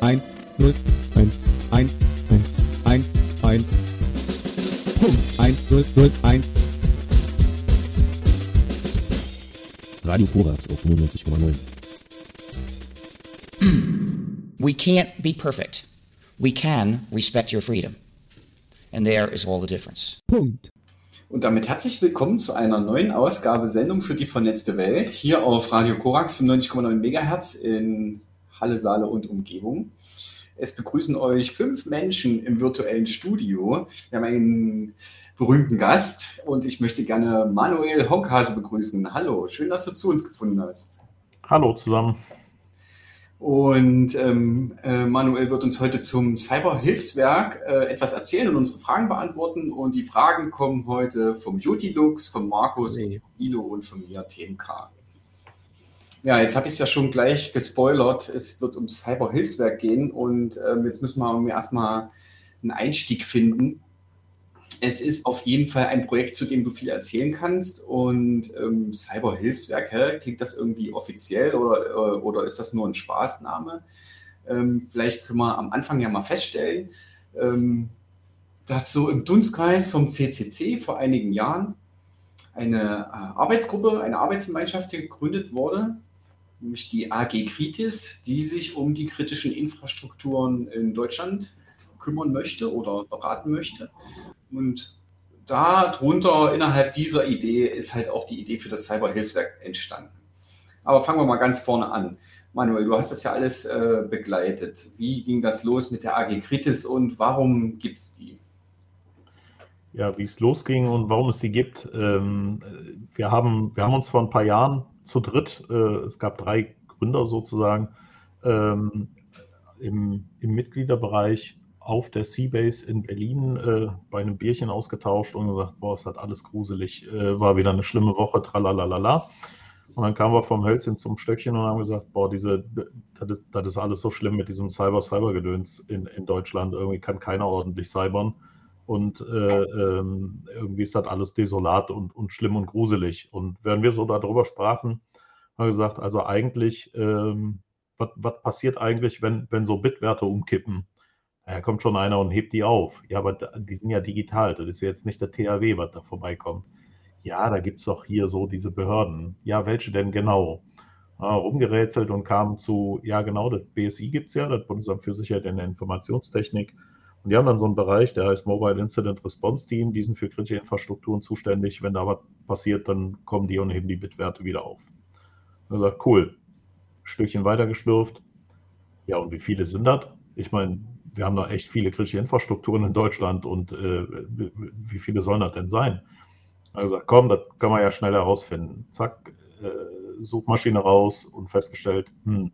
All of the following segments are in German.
Eins, null, eins, eins, eins, eins, eins. Punkt. Eins, null, null, eins. Radio Korax auf 99,9. We can't be perfect. We can respect your freedom. And there is all the difference. Punkt. Und damit herzlich willkommen zu einer neuen Ausgabe Sendung für die vernetzte Welt hier auf Radio Korax 95,9 MHz in Halle, Saale und Umgebung. Es begrüßen euch fünf Menschen im virtuellen Studio. Wir haben einen berühmten Gast und ich möchte gerne Manuel Honkhase begrüßen. Hallo, schön, dass du zu uns gefunden hast. Hallo zusammen. Und ähm, äh, Manuel wird uns heute zum Cyberhilfswerk äh, etwas erzählen und unsere Fragen beantworten. Und die Fragen kommen heute vom Jutilux, von Markus, Nee. von Ilo und von mir, TMK. Ja, jetzt habe ich es ja schon gleich gespoilert. Es wird ums Cyberhilfswerk gehen und ähm, jetzt müssen wir erstmal einen Einstieg finden. Es ist auf jeden Fall ein Projekt, zu dem du viel erzählen kannst. Und ähm, Cyberhilfswerk, klingt das irgendwie offiziell oder, äh, oder ist das nur ein Spaßname? Ähm, vielleicht können wir am Anfang ja mal feststellen, ähm, dass so im Dunstkreis vom CCC vor einigen Jahren eine äh, Arbeitsgruppe, eine Arbeitsgemeinschaft gegründet wurde, nämlich die AG Kritis, die sich um die kritischen Infrastrukturen in Deutschland kümmern möchte oder beraten möchte. Und darunter, innerhalb dieser Idee, ist halt auch die Idee für das Cyberhilfswerk entstanden. Aber fangen wir mal ganz vorne an. Manuel, du hast das ja alles äh, begleitet. Wie ging das los mit der AG Kritis und warum gibt es die? Ja, wie es losging und warum es die gibt. Ähm, wir, haben, wir haben uns vor ein paar Jahren zu dritt, äh, es gab drei Gründer sozusagen, ähm, im, im Mitgliederbereich auf der Seabase in Berlin äh, bei einem Bierchen ausgetauscht und gesagt, boah, es hat alles gruselig, äh, war wieder eine schlimme Woche, tralalala. Und dann kamen wir vom Hölzchen zum Stöckchen und haben gesagt, boah, diese, das ist, das ist alles so schlimm mit diesem Cyber-Cyber-Gedöns in, in Deutschland. Irgendwie kann keiner ordentlich cybern. Und äh, ähm, irgendwie ist das alles desolat und, und schlimm und gruselig. Und während wir so darüber sprachen, haben wir gesagt, also eigentlich, ähm, was passiert eigentlich, wenn, wenn so Bitwerte umkippen? Ja, kommt schon einer und hebt die auf. Ja, aber da- die sind ja digital. Das ist ja jetzt nicht der THW, was da vorbeikommt. Ja, da gibt es doch hier so diese Behörden. Ja, welche denn genau? Ja, rumgerätselt und kam zu, ja genau, das BSI gibt es ja, das Bundesamt für Sicherheit in der Informationstechnik. Und die haben dann so einen Bereich, der heißt Mobile Incident Response Team, die sind für kritische Infrastrukturen zuständig. Wenn da was passiert, dann kommen die und heben die Bitwerte wieder auf. Und er sagt, cool, Stückchen weiter geschlürft. Ja, und wie viele sind das? Ich meine, wir haben da echt viele kritische Infrastrukturen in Deutschland und äh, wie viele sollen das denn sein? Hat gesagt, komm, das können wir ja schnell herausfinden. Zack, äh, Suchmaschine raus und festgestellt, hm,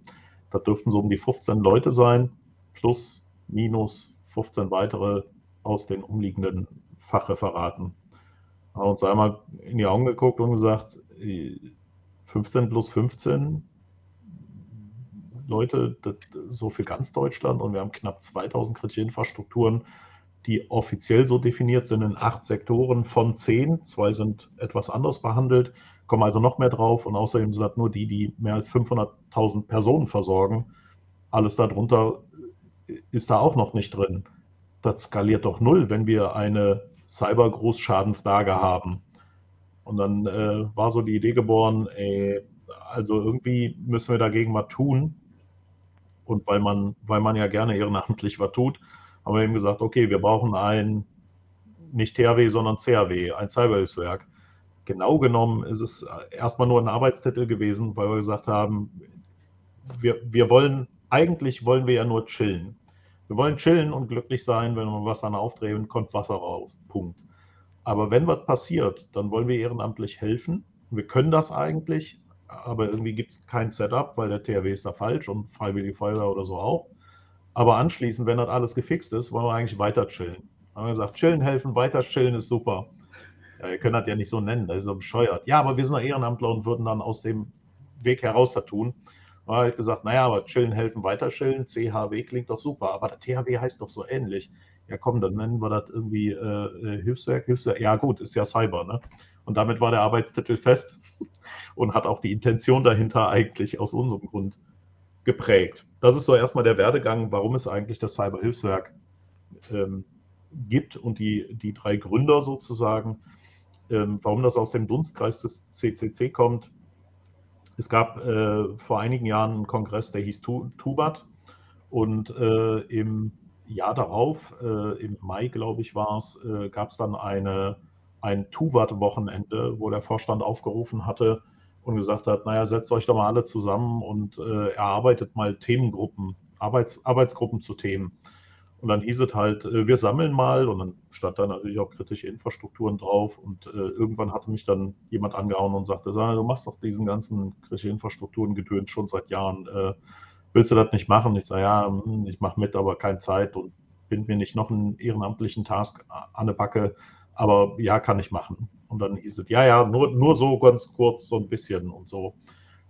das dürften so um die 15 Leute sein, plus, minus 15 weitere aus den umliegenden Fachreferaten. Haben uns einmal in die Augen geguckt und gesagt, äh, 15 plus 15 Leute, so für ganz Deutschland und wir haben knapp 2000 kritische Infrastrukturen, die offiziell so definiert sind in acht Sektoren von zehn. Zwei sind etwas anders behandelt, kommen also noch mehr drauf und außerdem sind nur die, die mehr als 500.000 Personen versorgen. Alles darunter ist da auch noch nicht drin. Das skaliert doch null, wenn wir eine Cyber-Großschadenslage haben. Und dann äh, war so die Idee geboren, ey, also irgendwie müssen wir dagegen was tun. Und weil man, weil man ja gerne ehrenamtlich was tut, haben wir eben gesagt, okay, wir brauchen ein, nicht THW, sondern CHW, ein Cyberhilfswerk. Genau genommen ist es erstmal nur ein Arbeitstitel gewesen, weil wir gesagt haben, wir, wir wollen, eigentlich wollen wir ja nur chillen. Wir wollen chillen und glücklich sein, wenn wir Wasser aufdrehen, kommt Wasser raus. Punkt. Aber wenn was passiert, dann wollen wir ehrenamtlich helfen. Wir können das eigentlich, aber irgendwie gibt es kein Setup, weil der THW ist da falsch und Freiwillige Feuerwehr oder so auch. Aber anschließend, wenn das alles gefixt ist, wollen wir eigentlich weiter chillen. Haben wir gesagt, chillen helfen, weiter chillen ist super. Ja, wir können das ja nicht so nennen, das ist so bescheuert. Ja, aber wir sind doch Ehrenamtler und würden dann aus dem Weg heraus das tun. Da habe ich gesagt, naja, aber chillen helfen, weiter chillen, CHW klingt doch super, aber der THW heißt doch so ähnlich. Ja komm, dann nennen wir das irgendwie äh, Hilfswerk, Hilfswerk. Ja gut, ist ja Cyber, ne? Und damit war der Arbeitstitel fest und hat auch die Intention dahinter eigentlich aus unserem Grund geprägt. Das ist so erstmal der Werdegang, warum es eigentlich das Cyberhilfswerk ähm, gibt und die, die drei Gründer sozusagen, ähm, warum das aus dem Dunstkreis des CCC kommt. Es gab äh, vor einigen Jahren einen Kongress, der hieß Tubat und äh, im Jahr darauf, äh, im Mai glaube ich war es, äh, gab es dann eine, ein Tuvat-Wochenende, wo der Vorstand aufgerufen hatte und gesagt hat, naja, setzt euch doch mal alle zusammen und äh, erarbeitet mal Themengruppen, Arbeits, Arbeitsgruppen zu Themen. Und dann hieß es halt, äh, wir sammeln mal und dann stand da natürlich auch kritische Infrastrukturen drauf und äh, irgendwann hatte mich dann jemand angehauen und sagte, du machst doch diesen ganzen kritische Infrastrukturen gedöns schon seit Jahren. Äh, willst du das nicht machen? Ich sage, ja, hm, ich mache mit, aber keine Zeit und bin mir nicht noch einen ehrenamtlichen Task an der Backe, aber ja, kann ich machen. Und dann hieß es, ja, ja, nur, nur so ganz kurz, so ein bisschen und so.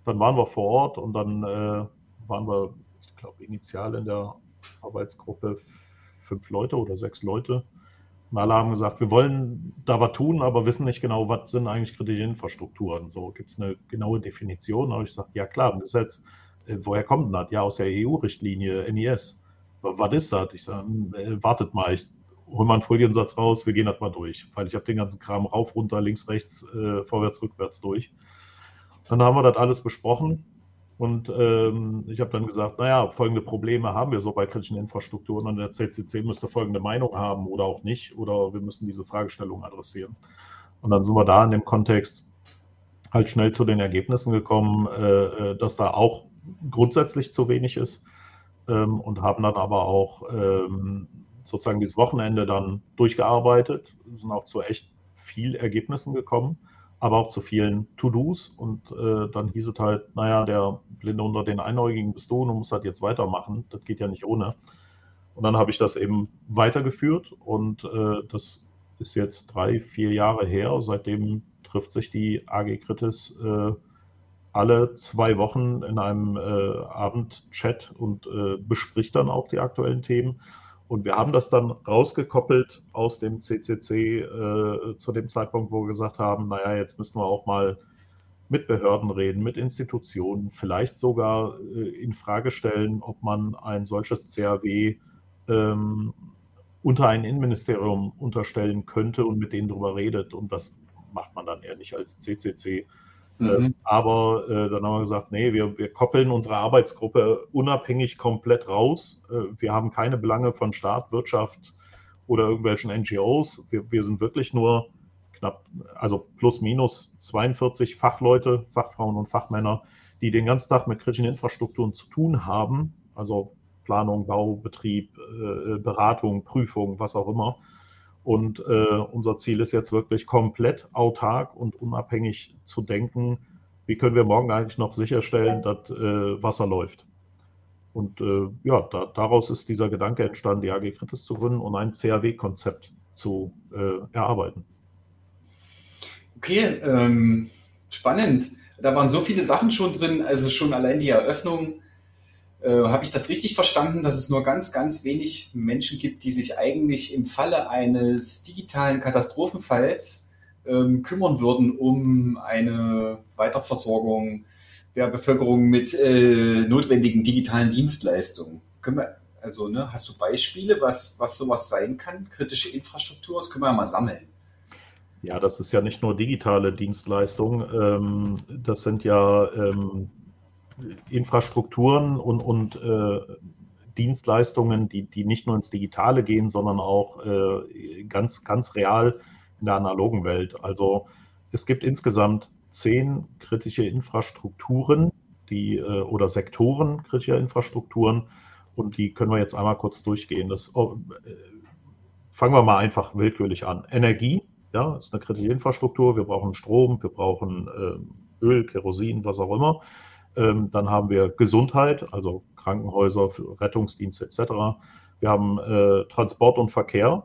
Dann waren wir vor Ort und dann äh, waren wir, ich glaube, initial in der Arbeitsgruppe fünf Leute oder sechs Leute. Und alle haben gesagt, wir wollen da was tun, aber wissen nicht genau, was sind eigentlich kritische Infrastrukturen. So gibt es eine genaue Definition. Aber ich sage, ja klar, im Gesetz, äh, woher kommt denn das? Ja, aus der EU-Richtlinie NIS. Was ist das? Ich sage, äh, wartet mal, ich hole mal einen Foliensatz raus, wir gehen das mal durch. Weil ich habe den ganzen Kram rauf, runter, links, rechts, äh, vorwärts, rückwärts durch. Dann haben wir das alles besprochen und ähm, ich habe dann gesagt, naja, folgende Probleme haben wir so bei kritischen Infrastrukturen und der CCC müsste folgende Meinung haben oder auch nicht oder wir müssen diese Fragestellung adressieren. Und dann sind wir da in dem Kontext halt schnell zu den Ergebnissen gekommen, äh, äh dass da auch grundsätzlich zu wenig ist ähm, und haben dann aber auch ähm, sozusagen dieses Wochenende dann durchgearbeitet, sind auch zu echt viel Ergebnissen gekommen, aber auch zu vielen To-Dos und äh, dann hieß es halt, naja, der Blinde unter den Einäugigen bist du und du musst halt jetzt weitermachen, das geht ja nicht ohne. Und dann habe ich das eben weitergeführt und äh, das ist jetzt drei, vier Jahre her. Seitdem trifft sich die AG Kritis äh, alle zwei Wochen in einem äh, Abendchat und äh, bespricht dann auch die aktuellen Themen. Und wir haben das dann rausgekoppelt aus dem CCC äh, zu dem Zeitpunkt, wo wir gesagt haben, naja, jetzt müssen wir auch mal mit Behörden reden, mit Institutionen, vielleicht sogar äh, in Frage stellen, ob man ein solches CAW ähm, unter ein Innenministerium unterstellen könnte und mit denen darüber redet. Und das macht man dann eher nicht als CCC, Mhm. Ähm, aber äh, dann haben wir gesagt, nee, wir, wir koppeln unsere Arbeitsgruppe unabhängig komplett raus. Äh, wir haben keine Belange von Staat, Wirtschaft oder irgendwelchen NGOs. Wir, wir sind wirklich nur knapp, also plus minus 42 Fachleute, Fachfrauen und Fachmänner, die den ganzen Tag mit kritischen Infrastrukturen zu tun haben. Also Planung, Bau, Betrieb, äh, Beratung, Prüfung, was auch immer. Und äh, unser Ziel ist jetzt wirklich komplett autark und unabhängig zu denken, wie können wir morgen eigentlich noch sicherstellen, dass äh, Wasser läuft. Und äh, ja, da, daraus ist dieser Gedanke entstanden, die AG Kritis zu gründen und ein CAW-Konzept zu äh, erarbeiten. Okay, ähm, spannend. Da waren so viele Sachen schon drin, also schon allein die Eröffnung äh, Habe ich das richtig verstanden, dass es nur ganz, ganz wenig Menschen gibt, die sich eigentlich im Falle eines digitalen Katastrophenfalls ähm, kümmern würden um eine Weiterversorgung der Bevölkerung mit äh, notwendigen digitalen Dienstleistungen? Können wir, also, ne, hast du Beispiele, was, was sowas sein kann? Kritische Infrastruktur, das können wir ja mal sammeln. Ja, das ist ja nicht nur digitale Dienstleistung. Ähm, das sind ja ähm, Infrastrukturen und, und äh, Dienstleistungen, die, die nicht nur ins Digitale gehen, sondern auch äh, ganz, ganz real in der analogen Welt. Also es gibt insgesamt zehn kritische Infrastrukturen die, äh, oder Sektoren kritischer Infrastrukturen und die können wir jetzt einmal kurz durchgehen. Das, äh, fangen wir mal einfach willkürlich an. Energie, ja, ist eine kritische Infrastruktur. Wir brauchen Strom, wir brauchen äh, Öl, Kerosin, was auch immer. Ähm, dann haben wir Gesundheit, also Krankenhäuser, Rettungsdienste etc. Wir haben äh, Transport und Verkehr.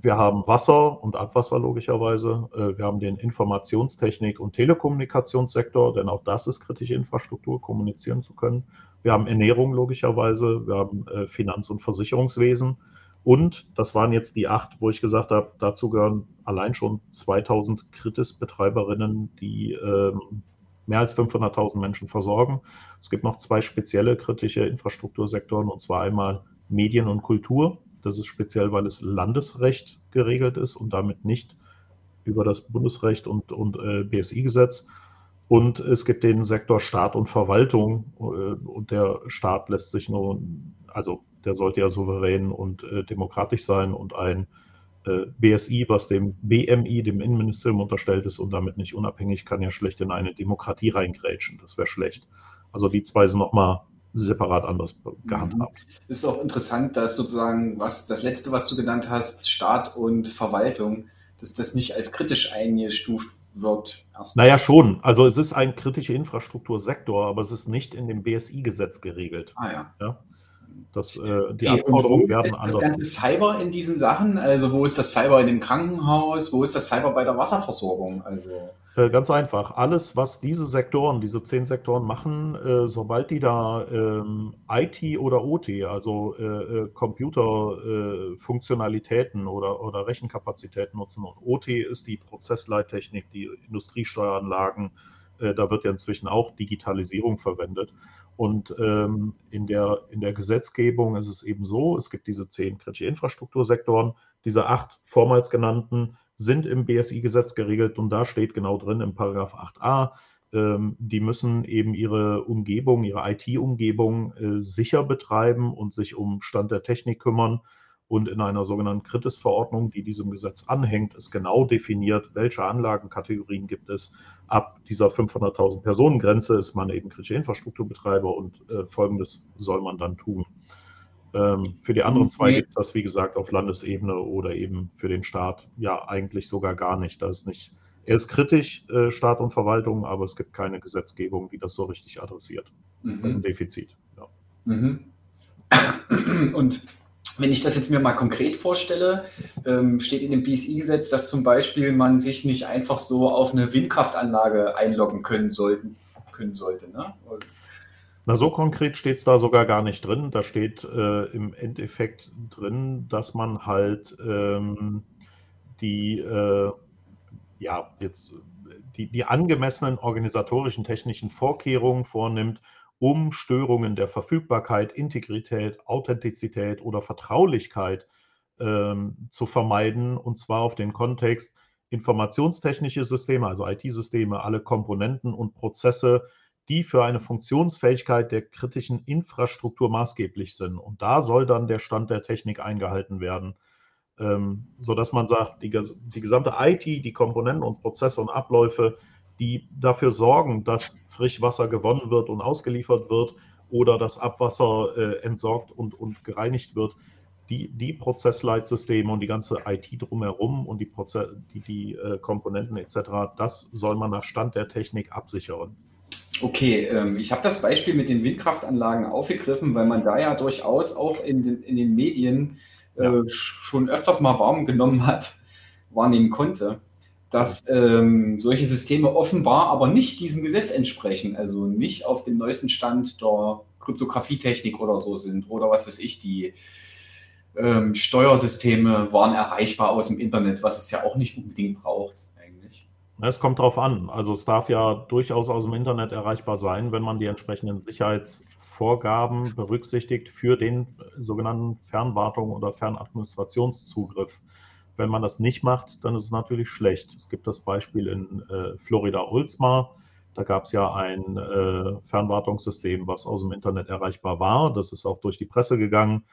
Wir haben Wasser und Abwasser logischerweise. Äh, wir haben den Informationstechnik- und Telekommunikationssektor, denn auch das ist kritische Infrastruktur, kommunizieren zu können. Wir haben Ernährung logischerweise. Wir haben äh, Finanz- und Versicherungswesen. Und das waren jetzt die acht, wo ich gesagt habe, dazu gehören allein schon 2000 Kritis-Betreiberinnen, die ähm, mehr als 500.000 Menschen versorgen. Es gibt noch zwei spezielle kritische Infrastruktursektoren, und zwar einmal Medien und Kultur. Das ist speziell, weil es Landesrecht geregelt ist und damit nicht über das Bundesrecht und, und äh, BSI-Gesetz. Und es gibt den Sektor Staat und Verwaltung. Äh, und der Staat lässt sich nur, also der sollte ja souverän und äh, demokratisch sein und ein BSI, was dem BMI, dem Innenministerium unterstellt ist und damit nicht unabhängig, kann ja schlecht in eine Demokratie reingrätschen. Das wäre schlecht. Also die zwei sind nochmal separat anders gehandhabt. Mhm. Es ist auch interessant, dass sozusagen was das letzte, was du genannt hast, Staat und Verwaltung, dass das nicht als kritisch eingestuft wird. Naja, schon. Also es ist ein kritischer Infrastruktursektor, aber es ist nicht in dem BSI-Gesetz geregelt. Ah ja. ja? Das, äh, die okay, Anforderungen werden anders. Das ganze Cyber in diesen Sachen, also wo ist das Cyber in dem Krankenhaus, wo ist das Cyber bei der Wasserversorgung? Also äh, ganz einfach. Alles, was diese Sektoren, diese zehn Sektoren machen, äh, sobald die da ähm, IT oder OT, also äh, äh Computerfunktionalitäten äh, oder, oder Rechenkapazitäten nutzen, und OT ist die Prozessleittechnik, die Industriesteueranlagen, da wird ja inzwischen auch Digitalisierung verwendet. Und ähm, in, der, in der Gesetzgebung ist es eben so, es gibt diese zehn kritische Infrastruktursektoren, diese acht vormals genannten sind im BSI-Gesetz geregelt und da steht genau drin im Paragraph 8a, ähm, die müssen eben ihre Umgebung, ihre IT-Umgebung äh, sicher betreiben und sich um Stand der Technik kümmern. Und in einer sogenannten Kritis-Verordnung, die diesem Gesetz anhängt, ist genau definiert, welche Anlagenkategorien gibt es, ab dieser 500.000 Personen Grenze ist man eben kritische Infrastrukturbetreiber und äh, Folgendes soll man dann tun. Ähm, für die anderen zwei gibt es das, wie gesagt, auf Landesebene oder eben für den Staat ja eigentlich sogar gar nicht. Da ist nicht, er ist kritisch, äh, Staat und Verwaltung, aber es gibt keine Gesetzgebung, die das so richtig adressiert. Mhm. Das ist ein Defizit. Ja. Mhm. Und wenn ich das jetzt mir mal konkret vorstelle, ähm, steht in dem BSI-Gesetz, dass zum Beispiel man sich nicht einfach so auf eine Windkraftanlage einloggen können, sollten, können sollte. Ne? Na, so konkret steht es da sogar gar nicht drin. Da steht äh, im Endeffekt drin, dass man halt ähm, die, äh, ja, jetzt die, die angemessenen organisatorischen technischen Vorkehrungen vornimmt, um Störungen der Verfügbarkeit, Integrität, Authentizität oder Vertraulichkeit ähm, zu vermeiden, und zwar auf den Kontext informationstechnische Systeme, also IT-Systeme, alle Komponenten und Prozesse, die für eine Funktionsfähigkeit der kritischen Infrastruktur maßgeblich sind. Und da soll dann der Stand der Technik eingehalten werden, ähm, sodass man sagt, die, die gesamte IT, die Komponenten und Prozesse und Abläufe, die dafür sorgen, dass Frischwasser gewonnen wird und ausgeliefert wird oder das Abwasser äh, entsorgt und, und gereinigt wird. Die, die Prozessleitsysteme und die ganze IT drumherum und die, Proze die, die äh, Komponenten etc., das soll man nach Stand der Technik absichern. Okay, ähm, ich habe das Beispiel mit den Windkraftanlagen aufgegriffen, weil man da ja durchaus auch in den, in den Medien äh, ja. schon öfters mal warm genommen hat, wahrnehmen konnte dass ähm, solche Systeme offenbar aber nicht diesem Gesetz entsprechen, also nicht auf dem neuesten Stand der Kryptografietechnik oder so sind oder was weiß ich, die ähm, Steuersysteme waren erreichbar aus dem Internet, was es ja auch nicht unbedingt braucht eigentlich. Es kommt darauf an. Also es darf ja durchaus aus dem Internet erreichbar sein, wenn man die entsprechenden Sicherheitsvorgaben berücksichtigt für den sogenannten Fernwartung oder Fernadministrationszugriff. Wenn man das nicht macht, dann ist es natürlich schlecht. Es gibt das Beispiel in äh, Florida Ulsmar. Da gab es ja ein äh, Fernwartungssystem, was aus dem Internet erreichbar war. Das ist auch durch die Presse gegangen.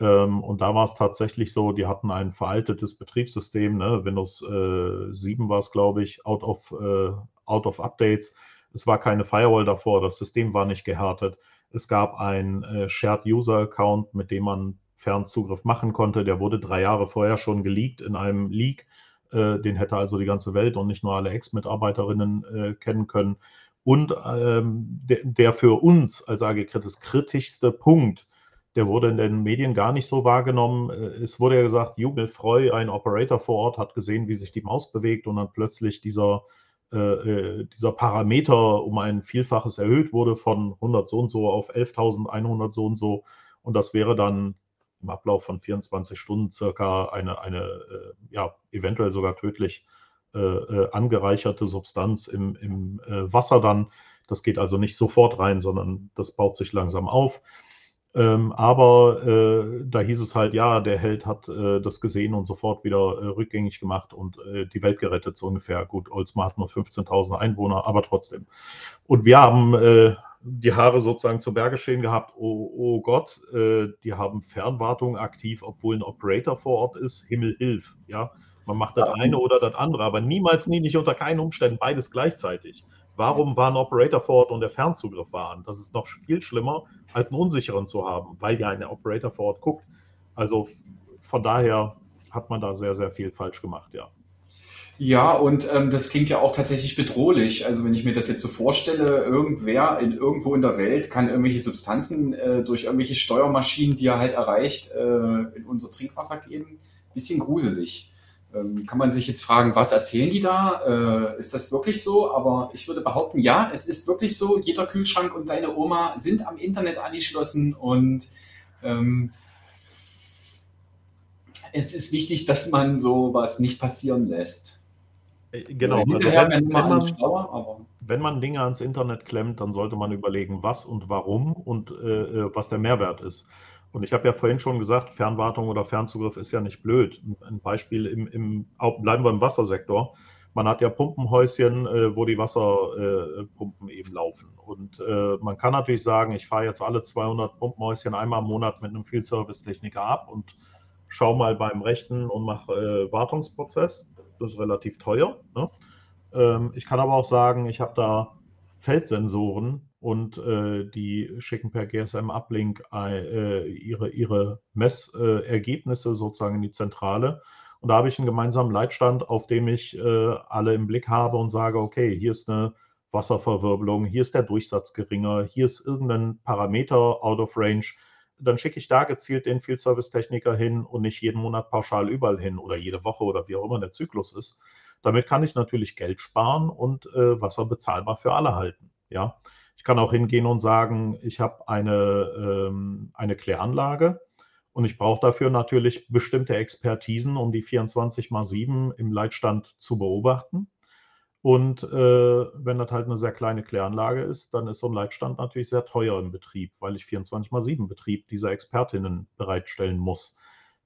Ähm, und da war es tatsächlich so, die hatten ein veraltetes Betriebssystem. Ne? Windows äh, 7 war es, glaube ich, out of, äh, out of Updates. Es war keine Firewall davor, das System war nicht gehärtet. Es gab ein äh, Shared User Account, mit dem man Fernzugriff machen konnte. Der wurde drei Jahre vorher schon geleakt in einem Leak. Äh, den hätte also die ganze Welt und nicht nur alle Ex-Mitarbeiterinnen äh, kennen können. Und ähm, der, der, für uns als AG Kritis kritischste Punkt, der wurde in den Medien gar nicht so wahrgenommen. Äh, es wurde ja gesagt, Jubel Freu, ein Operator vor Ort, hat gesehen, wie sich die Maus bewegt und dann plötzlich dieser, äh, äh dieser Parameter um ein Vielfaches erhöht wurde von 100 so und so auf 11.100 so und so. Und das wäre dann im Ablauf von 24 Stunden circa eine, eine äh, ja, eventuell sogar tödlich äh, äh, angereicherte Substanz im, im Wasser dann. Das geht also nicht sofort rein, sondern das baut sich langsam auf. Ähm, aber äh, da hieß es halt, ja, der Held hat äh, das gesehen und sofort wieder äh, rückgängig gemacht und äh, die Welt gerettet, so ungefähr. Gut, Olsmar hat nur 15.000 Einwohner, aber trotzdem. Und wir haben äh, die Haare sozusagen zu Berge stehen gehabt. Oh, oh Gott, äh, die haben Fernwartung aktiv, obwohl ein Operator vor Ort ist. Himmel hilf, ja. Man macht das eine oder das andere, aber niemals, nie, nicht unter keinen Umständen beides gleichzeitig. Warum war ein Operator vor Ort und der Fernzugriff war an? Das ist noch viel schlimmer, als einen unsicheren zu haben, weil ja ein Operator vor Ort guckt. Also von daher hat man da sehr, sehr viel falsch gemacht, ja. Ja, und ähm, das klingt ja auch tatsächlich bedrohlich. Also wenn ich mir das jetzt so vorstelle, irgendwer in, irgendwo in der Welt kann irgendwelche Substanzen äh, durch irgendwelche Steuermaschinen, die er halt erreicht, äh, in unser Trinkwasser geben. Bisschen gruselig. Ähm, kann man sich jetzt fragen, was erzählen die da? Äh, ist das wirklich so? Aber ich würde behaupten, ja, es ist wirklich so. Jeder Kühlschrank und deine Oma sind am Internet angeschlossen und ähm, es ist wichtig, dass man sowas nicht passieren lässt. Äh, genau. Also wenn, wenn, man, schlauer, wenn man Dinge ans Internet klemmt, dann sollte man überlegen, was und warum und äh, äh was der Mehrwert ist. Und ich habe ja vorhin schon gesagt, Fernwartung oder Fernzugriff ist ja nicht blöd. Ein Beispiel im, im bleiben wir im Wassersektor. Man hat ja Pumpenhäuschen, äh, wo die Wasserpumpen äh, eben laufen. Und äh, man kann natürlich sagen, ich fahre jetzt alle 200 Pumpenhäuschen einmal im Monat mit einem Field Service Techniker ab und schaue mal beim Rechten und mache äh, Wartungsprozess. Das ist relativ teuer. Ne? Ähm, ich kann aber auch sagen, ich habe da Feldsensoren, und äh, die schicken per GSM-Uplink äh, ihre, ihre Messergebnisse sozusagen in die Zentrale. Und da habe ich einen gemeinsamen Leitstand, auf dem ich äh, alle im Blick habe und sage, okay, hier ist eine Wasserverwirbelung, hier ist der Durchsatz geringer, hier ist irgendein Parameter out of range. Dann schicke ich da gezielt den Field Service Techniker hin und nicht jeden Monat pauschal überall hin oder jede Woche oder wie auch immer der Zyklus ist. Damit kann ich natürlich Geld sparen und äh, Wasser bezahlbar für alle halten. Ja, kann auch hingehen und sagen, ich habe eine, ähm, eine Kläranlage und ich brauche dafür natürlich bestimmte Expertisen, um die 24 mal 7 im Leitstand zu beobachten. Und äh, wenn das halt eine sehr kleine Kläranlage ist, dann ist so ein Leitstand natürlich sehr teuer im Betrieb, weil ich 24 mal 7 Betrieb dieser Expertinnen bereitstellen muss.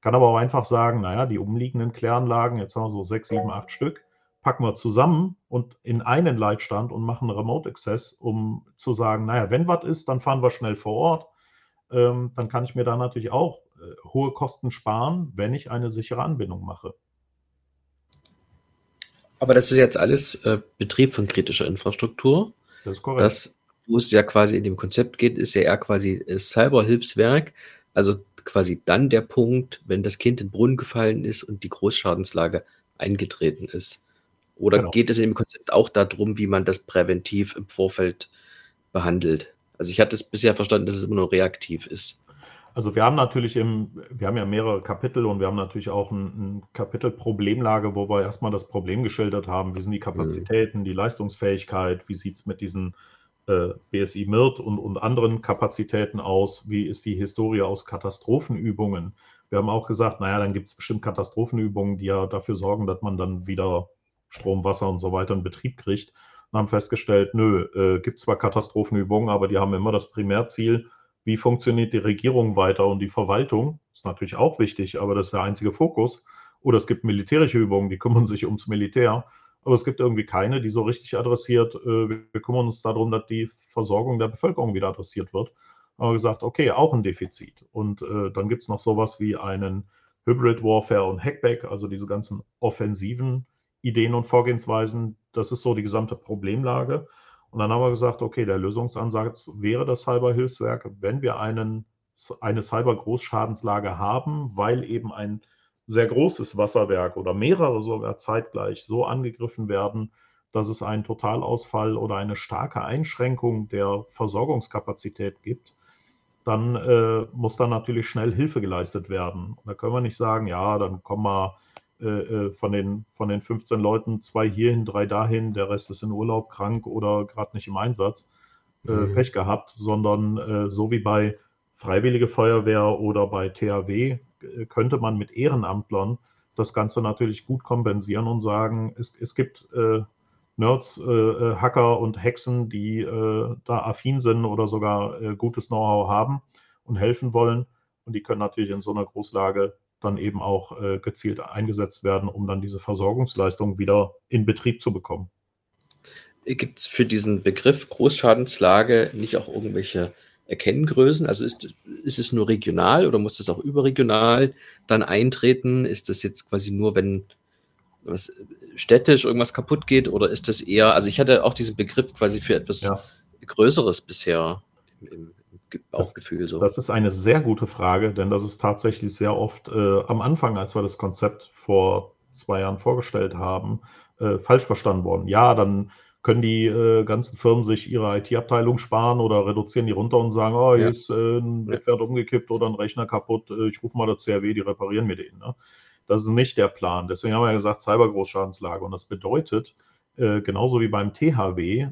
Kann aber auch einfach sagen, naja, die umliegenden Kläranlagen, jetzt haben wir so 6, 7, 8 Stück, packen wir zusammen und in einen Leitstand und machen Remote Access, um zu sagen, naja, wenn was ist, dann fahren wir schnell vor Ort. Ähm, dann kann ich mir da natürlich auch äh, hohe Kosten sparen, wenn ich eine sichere Anbindung mache. Aber das ist jetzt alles äh, Betrieb von kritischer Infrastruktur. Das ist korrekt. Das, wo es ja quasi in dem Konzept geht, ist ja eher quasi äh, Cyberhilfswerk. Also quasi dann der Punkt, wenn das Kind in den Brunnen gefallen ist und die Großschadenslage eingetreten ist. Oder genau. geht es in dem Konzept auch darum, wie man das präventiv im Vorfeld behandelt? Also ich hatte es bisher verstanden, dass es immer nur reaktiv ist. Also wir haben natürlich im, wir haben ja mehrere Kapitel und wir haben natürlich auch ein, ein Kapitel Problemlage, wo wir erstmal das Problem geschildert haben. Wie sind die Kapazitäten, mhm. die Leistungsfähigkeit, wie sieht es mit diesen äh, BSI MIRT und, und anderen Kapazitäten aus, wie ist die Historie aus Katastrophenübungen. Wir haben auch gesagt, naja, dann gibt es bestimmt Katastrophenübungen, die ja dafür sorgen, dass man dann wieder Strom, Wasser und so weiter in Betrieb kriegt und haben festgestellt, nö, äh, gibt zwar Katastrophenübungen, aber die haben immer das Primärziel, wie funktioniert die Regierung weiter und die Verwaltung. Ist natürlich auch wichtig, aber das ist der einzige Fokus. Oder es gibt militärische Übungen, die kümmern sich ums Militär. Aber es gibt irgendwie keine, die so richtig adressiert. Äh, wir kümmern uns darum, dass die Versorgung der Bevölkerung wieder adressiert wird. Haben wir gesagt, okay, auch ein Defizit. Und äh, dann gibt es noch sowas wie einen Hybrid Warfare und Hackback, also diese ganzen offensiven Ideen und Vorgehensweisen. Das ist so die gesamte Problemlage. Und dann haben wir gesagt, okay, der Lösungsansatz wäre das Cyberhilfswerk, wenn wir einen, eine Cyber-Großschadenslage haben, weil eben ein sehr großes Wasserwerk oder mehrere sogar zeitgleich so angegriffen werden, dass es einen Totalausfall oder eine starke Einschränkung der Versorgungskapazität gibt, dann äh, muss da natürlich schnell Hilfe geleistet werden. da können wir nicht sagen, ja, dann kommen wir äh, äh, von, den, von den 15 Leuten zwei hierhin, drei dahin, der Rest ist in Urlaub, krank oder gerade nicht im Einsatz, äh, mhm. Pech gehabt, sondern äh, so wie bei Freiwillige Feuerwehr oder bei THW äh, könnte man mit Ehrenamtlern das Ganze natürlich gut kompensieren und sagen, es, es gibt Nerds, äh, Hacker und Hexen, die äh, da affin sind oder sogar äh, gutes Know-how haben und helfen wollen. Und die können natürlich in so einer Großlage dann eben auch äh, gezielt eingesetzt werden, um dann diese Versorgungsleistung wieder in Betrieb zu bekommen. Gibt es für diesen Begriff Großschadenslage nicht auch irgendwelche Erkenngrößen? Also ist, ist es nur regional oder muss das auch überregional dann eintreten? Ist das jetzt quasi nur, wenn was städtisch irgendwas kaputt geht oder ist das eher, also ich hatte auch diesen Begriff quasi für etwas ja. Größeres bisher im, im Bauchgefühl so. Das, ist eine sehr gute Frage, denn das ist tatsächlich sehr oft äh, am Anfang, als wir das Konzept vor zwei Jahren vorgestellt haben, äh, falsch verstanden worden. Ja, dann können die äh, ganzen Firmen sich ihre IT-Abteilung sparen oder reduzieren die runter und sagen, oh, hier ja. ist äh, ein Webwert umgekippt oder ein Rechner kaputt, äh, ich rufe mal das CRW, die reparieren mir den. Ne? Das ist nicht der Plan. Deswegen haben wir ja gesagt, Cybergroßschadenslage. Und das bedeutet, äh, genauso wie beim THW,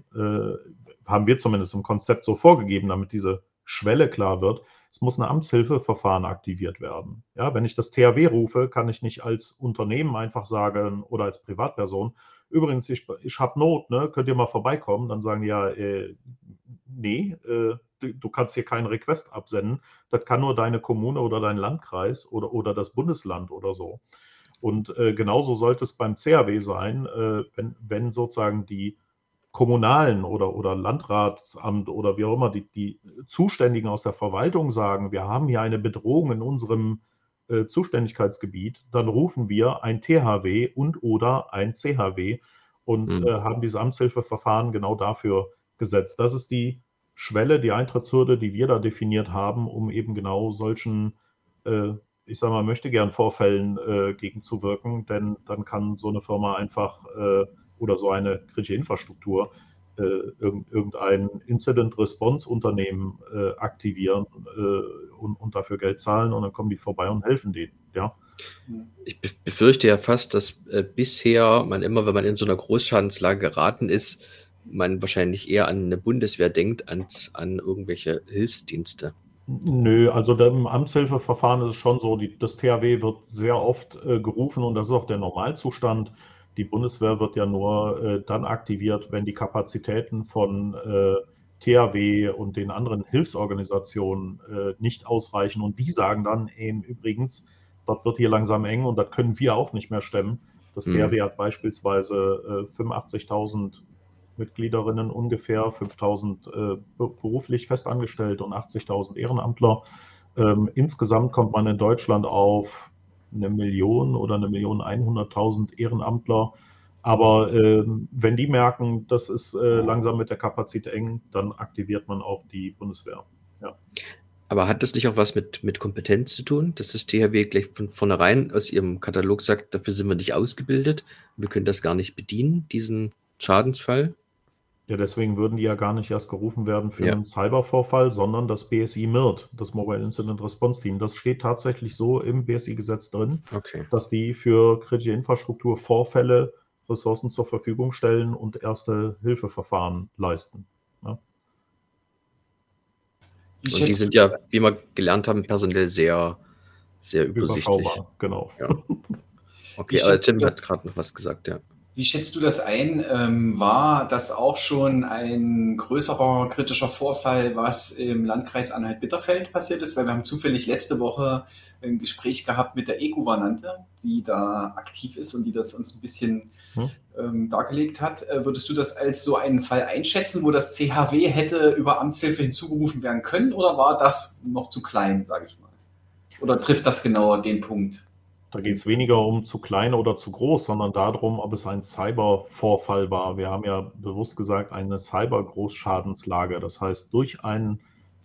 haben wir zumindest im Konzept so vorgegeben, damit diese Schwelle klar wird, es muss ein Amtshilfeverfahren aktiviert werden. Ja, wenn ich das THW rufe, kann ich nicht als Unternehmen einfach sagen oder als Privatperson, übrigens, ich, ich habe Not, ne? könnt ihr mal vorbeikommen? Dann sagen die ja, äh, nee, äh, du, kannst hier keinen Request absenden. Das kann nur deine Kommune oder dein Landkreis oder, oder das Bundesland oder so. Und äh, genauso sollte es beim CAW sein, äh, wenn, wenn sozusagen die Kommunalen oder, oder Landratsamt oder wie auch immer, die, die Zuständigen aus der Verwaltung sagen, wir haben hier eine Bedrohung in unserem äh, Zuständigkeitsgebiet, dann rufen wir ein THW und oder ein CHW und mhm. äh, haben diese Amtshilfeverfahren genau dafür gesetzt. Das ist die Schwelle, die Eintrittshürde, die wir da definiert haben, um eben genau solchen, äh, ich sage mal, möchte gern Vorfällen äh, gegenzuwirken, denn dann kann so eine Firma einfach äh, oder so eine kritische Infrastruktur äh, irgendein Incident-Response-Unternehmen äh, aktivieren äh, und, und, dafür Geld zahlen und dann kommen die vorbei und helfen denen. Ja. Ich befürchte ja fast, dass äh, bisher man immer, wenn man in so einer Großschadenslage geraten ist, man wahrscheinlich eher an eine Bundeswehr denkt, als an irgendwelche Hilfsdienste. Nö, also im Amtshilfeverfahren ist es schon so, die, das THW wird sehr oft äh, gerufen und das ist auch der Normalzustand. Die Bundeswehr wird ja nur äh, dann aktiviert, wenn die Kapazitäten von äh, THW und den anderen Hilfsorganisationen äh, nicht ausreichen. Und die sagen dann eben übrigens, dort wird hier langsam eng und das können wir auch nicht mehr stemmen. Das mhm. THW hat beispielsweise 85.000 äh, Mitgliederinnen ungefähr, 5.000 äh, beruflich festangestellt und 80.000 Ehrenamtler. Ähm, insgesamt kommt man in Deutschland auf eine Million oder eine Million 100.000 Ehrenamtler. Aber äh, wenn die merken, das ist äh, langsam mit der Kapazität eng, dann aktiviert man auch die Bundeswehr. Ja. Aber hat das nicht auch was mit, mit Kompetenz zu tun, dass das THW gleich von vornherein aus ihrem Katalog sagt, dafür sind wir nicht ausgebildet, wir können das gar nicht bedienen, diesen Schadensfall? Ja, deswegen würden die ja gar nicht erst gerufen werden für ja. einen Cybervorfall, sondern das BSI MIRT, das Mobile Incident Response Team. Das steht tatsächlich so im BSI-Gesetz drin, okay. dass die für kritische Infrastruktur Vorfälle Ressourcen zur Verfügung stellen und erste Hilfeverfahren leisten. Ja. Und die sind ja, wie wir gelernt haben, personell sehr, sehr übersichtlich. Genau. Ja. Okay, aber Tim hat gerade noch was gesagt, ja. Wie schätzt du das ein? Ähm, war das auch schon ein größerer kritischer Vorfall, was im Landkreis Anhalt-Bitterfeld passiert ist? Weil wir haben zufällig letzte Woche ein Gespräch gehabt mit der E-Gouvernante, die da aktiv ist und die das uns ein bisschen hm. ähm, dargelegt hat. Äh, würdest du das als so einen Fall einschätzen, wo das CHW hätte über Amtshilfe hinzugerufen werden können oder war das noch zu klein, sage ich mal? Oder trifft das genau den Punkt? Da geht es weniger um zu klein oder zu groß, sondern darum, ob es ein Cybervorfall war. Wir haben ja bewusst gesagt, eine Cyber-Großschadenslage. Das heißt, durch einen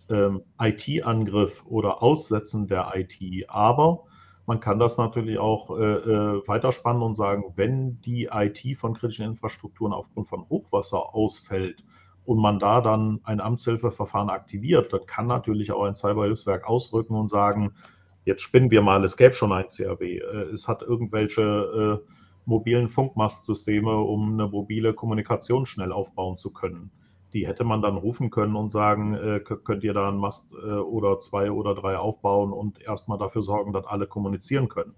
ähm, IT-Angriff oder Aussetzen der IT. Aber man kann das natürlich auch äh, äh, weiterspannen und sagen, wenn die IT von kritischen Infrastrukturen aufgrund von Hochwasser ausfällt und man da dann ein Amtshilfeverfahren aktiviert, dann kann natürlich auch ein Cyberhilfswerk ausrücken und sagen, Jetzt spinnen wir mal, es gäbe schon ein CRW. Äh, es hat irgendwelche äh, mobilen Funkmastsysteme, um eine mobile Kommunikation schnell aufbauen zu können. die hätte man dann rufen können und sagen, äh, könnt ihr da einen Mast äh, oder zwei oder drei aufbauen und erstmal dafür sorgen, dass alle kommunizieren können.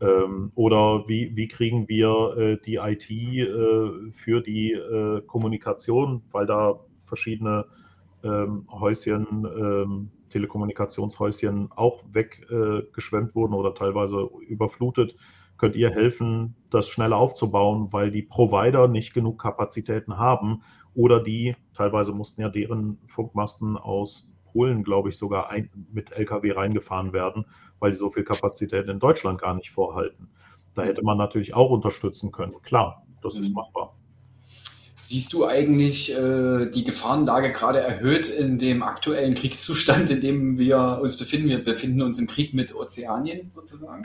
Ähm, oder wie, wie kriegen wir äh, die IT äh, für die Kommunikation, weil da verschiedene ähm, Häuschen, ähm, Telekommunikationshäuschen auch weggeschwemmt wurden oder teilweise überflutet. Könnt ihr helfen, das schneller aufzubauen, weil die Provider nicht genug Kapazitäten haben oder die, teilweise mussten ja deren Funkmasten aus Polen, glaube ich, sogar ein, mit Lkw reingefahren werden, weil die so viel Kapazität in Deutschland gar nicht vorhalten. Da hätte man natürlich auch unterstützen können. Klar, das mhm. ist machbar. Siehst du eigentlich äh, die Gefahrenlage gerade erhöht in dem aktuellen Kriegszustand, in dem wir uns befinden? Wir befinden uns im Krieg mit Ozeanien sozusagen.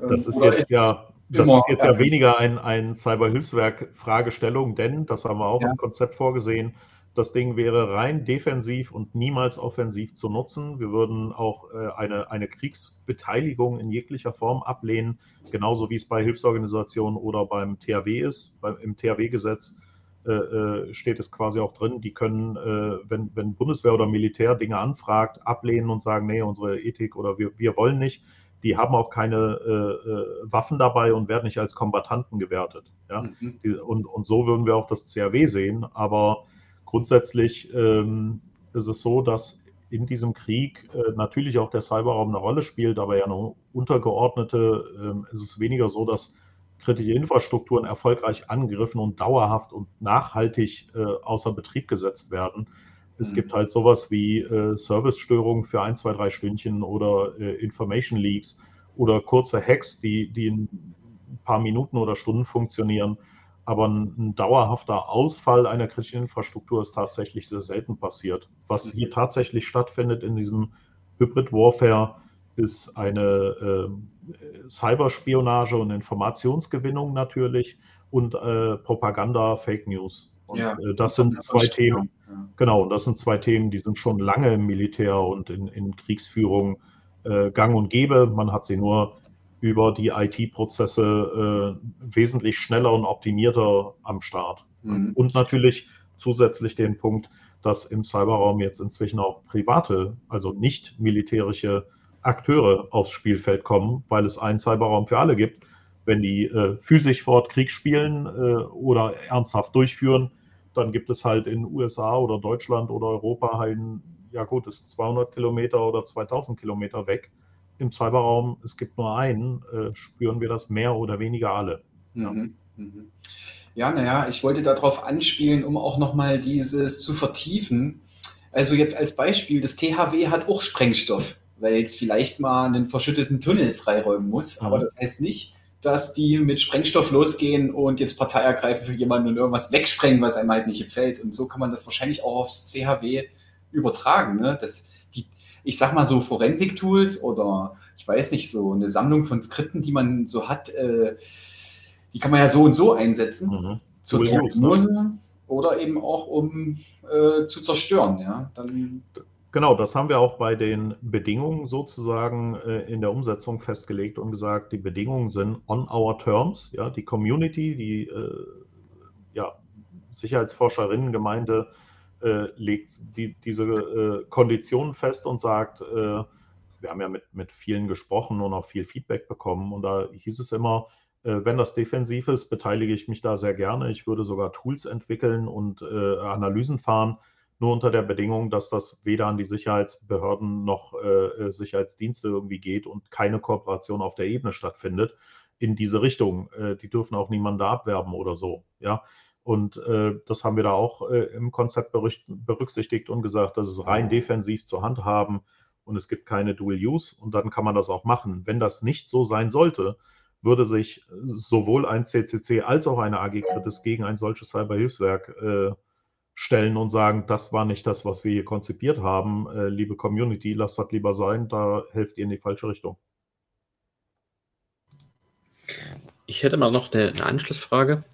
Das ähm, ist Oder jetzt ist ja, das ist jetzt ja weniger ein, ein Cyberhilfswerk-Fragestellung, denn, das haben wir auch ja. im Konzept vorgesehen, das Ding wäre rein defensiv und niemals offensiv zu nutzen. Wir würden auch äh, eine, eine Kriegsbeteiligung in jeglicher Form ablehnen, genauso wie es bei Hilfsorganisationen oder beim THW ist. Beim, Im THW-Gesetz äh, äh, steht es quasi auch drin, die können, äh, wenn, wenn Bundeswehr oder Militär Dinge anfragt, ablehnen und sagen, nee, unsere Ethik oder wir, wir wollen nicht. Die haben auch keine äh, äh, Waffen dabei und werden nicht als Kombattanten gewertet. Ja? Mhm. Die, und, und so würden wir auch das CRW sehen, aber Grundsätzlich ähm, ist es so, dass in diesem Krieg äh, natürlich auch der Cyberraum eine Rolle spielt, aber ja eine untergeordnete äh, ist es weniger so, dass kritische Infrastrukturen erfolgreich angegriffen und dauerhaft und nachhaltig äh, außer Betrieb gesetzt werden. Es mhm. gibt halt sowas wie äh, Servicestörungen für ein, zwei, drei Stündchen oder äh, Information Leaks oder kurze Hacks, die, die in ein paar Minuten oder Stunden funktionieren. Aber ein, ein, dauerhafter Ausfall einer kritischen Infrastruktur ist tatsächlich sehr selten passiert. Was hier tatsächlich stattfindet in diesem Hybrid Warfare, ist eine äh, Cyberspionage und Informationsgewinnung natürlich und äh, Propaganda, Fake News. Und ja, äh, das sind zwei Themen. Ja. Genau, und das sind zwei Themen, die sind schon lange im Militär und in, in Kriegsführung äh, gang und gäbe. Man hat sie nur über die IT-Prozesse äh, wesentlich schneller und optimierter am Start. Mhm. Und natürlich zusätzlich den Punkt, dass im Cyberraum jetzt inzwischen auch private, also nicht militärische Akteure aufs Spielfeld kommen, weil es einen Cyberraum für alle gibt. Wenn die äh, physisch vor Ort Krieg spielen äh, oder ernsthaft durchführen, dann gibt es halt in USA oder Deutschland oder Europa halt, ja gut, ist 200 Kilometer oder 2000 Kilometer weg im Cyberraum, es gibt nur einen, äh, spüren wir das mehr oder weniger alle. Ja, mhm. mhm. ja naja, ich wollte darauf anspielen, um auch nochmal dieses zu vertiefen. Also jetzt als Beispiel, das THW hat auch Sprengstoff, weil es vielleicht mal einen verschütteten Tunnel freiräumen muss, mhm. aber das heißt nicht, dass die mit Sprengstoff losgehen und jetzt Partei ergreifen für jemanden und irgendwas wegsprengen, was einem halt nicht gefällt. Und so kann man das wahrscheinlich auch aufs CHW übertragen. Ne? Das, ich sag mal so Forensik-Tools oder ich weiß nicht, so eine Sammlung von Skripten, die man so hat, äh, die kann man ja so und so einsetzen. Mhm. Zur ne? Diagnose oder eben auch um äh, zu zerstören. Ja? Dann Genau, das haben wir auch bei den Bedingungen sozusagen äh, in der Umsetzung festgelegt und gesagt, die Bedingungen sind on our terms. Ja, die Community, die äh, ja, Sicherheitsforscherinnengemeinde äh, legt die, diese äh, Konditionen fest und sagt, äh, wir haben ja mit, mit vielen gesprochen und auch viel Feedback bekommen. Und da hieß es immer, äh, wenn das defensiv ist, beteilige ich mich da sehr gerne. Ich würde sogar Tools entwickeln und äh, Analysen fahren, nur unter der Bedingung, dass das weder an die Sicherheitsbehörden noch äh, Sicherheitsdienste irgendwie geht und keine Kooperation auf der Ebene stattfindet in diese Richtung. die dürfen auch niemanden da abwerben oder so. Ja, und äh, das haben wir da auch äh, im Konzept berücksichtigt und gesagt, das ist rein defensiv zu handhaben und es gibt keine Dual Use und dann kann man das auch machen. Wenn das nicht so sein sollte, würde sich sowohl ein CCC als auch eine AG Kritis gegen ein solches Cyberhilfswerk äh, stellen und sagen, das war nicht das, was wir hier konzipiert haben. Äh, liebe Community, lasst das lieber sein, da helft ihr in die falsche Richtung. Ich hätte mal noch eine, eine Anschlussfrage.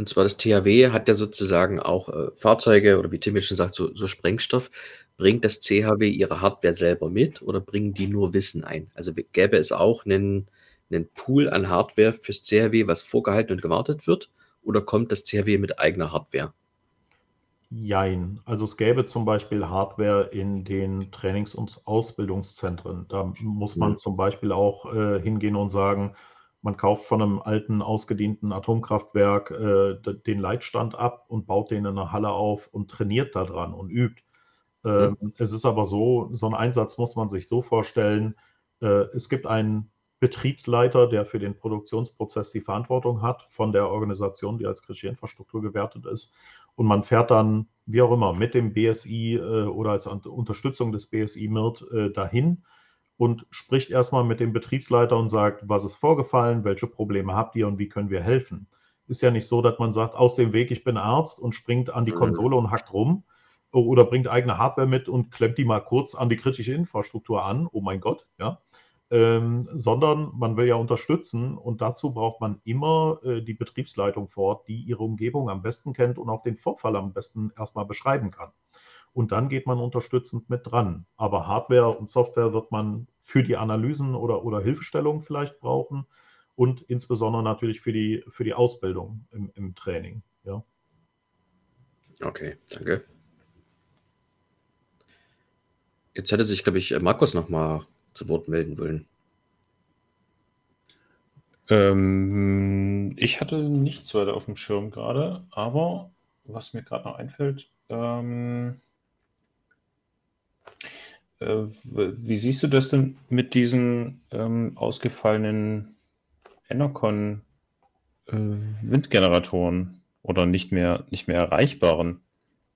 Und zwar das THW hat ja sozusagen auch äh, Fahrzeuge oder wie Tim jetzt schon sagt, so, so, Sprengstoff. Bringt das CHW ihre Hardware selber mit oder bringen die nur Wissen ein? Also gäbe es auch einen, einen Pool an Hardware fürs CHW, was vorgehalten und gewartet wird? Oder kommt das CHW mit eigener Hardware? Jein. Also es gäbe zum Beispiel Hardware in den Trainings- und Ausbildungszentren. Da muss man Mhm. zum Beispiel auch äh, hingehen und sagen, man kauft von einem alten, ausgedienten Atomkraftwerk äh, den Leitstand ab und baut den in einer Halle auf und trainiert daran und übt. Ähm, Es ist aber so, so ein Einsatz muss man sich so vorstellen, äh, es gibt einen Betriebsleiter, der für den Produktionsprozess die Verantwortung hat von der Organisation, die als kritische Infrastruktur gewertet ist. Und man fährt dann, wie auch immer, mit dem BSI äh, oder als Unterstützung des BSI MIRT äh, dahin und spricht erstmal mit dem Betriebsleiter und sagt, was ist vorgefallen, welche Probleme habt ihr und wie können wir helfen. Ist ja nicht so, dass man sagt, aus dem Weg, ich bin Arzt und springt an die Mhm. Konsole und hackt rum oder bringt eigene Hardware mit und klemmt die mal kurz an die kritische Infrastruktur an. Oh mein Gott, ja. Ähm, sondern man will ja unterstützen und dazu braucht man immer äh, die Betriebsleitung vor Ort, die ihre Umgebung am besten kennt und auch den Vorfall am besten erstmal beschreiben kann. Und dann geht man unterstützend mit dran. Aber Hardware und Software wird man für die Analysen oder, oder Hilfestellung vielleicht brauchen und insbesondere natürlich für die, für die Ausbildung im, im Training. Ja. Okay, danke. Jetzt hätte sich, glaube ich, Markus noch mal zu Wort melden wollen. Ähm, ich hatte nichts weiter auf dem Schirm gerade, aber was mir gerade noch einfällt, ähm, äh, wie siehst du das denn mit diesen ähm, ausgefallenen Enercon äh, Windgeneratoren oder nicht mehr, nicht mehr erreichbaren?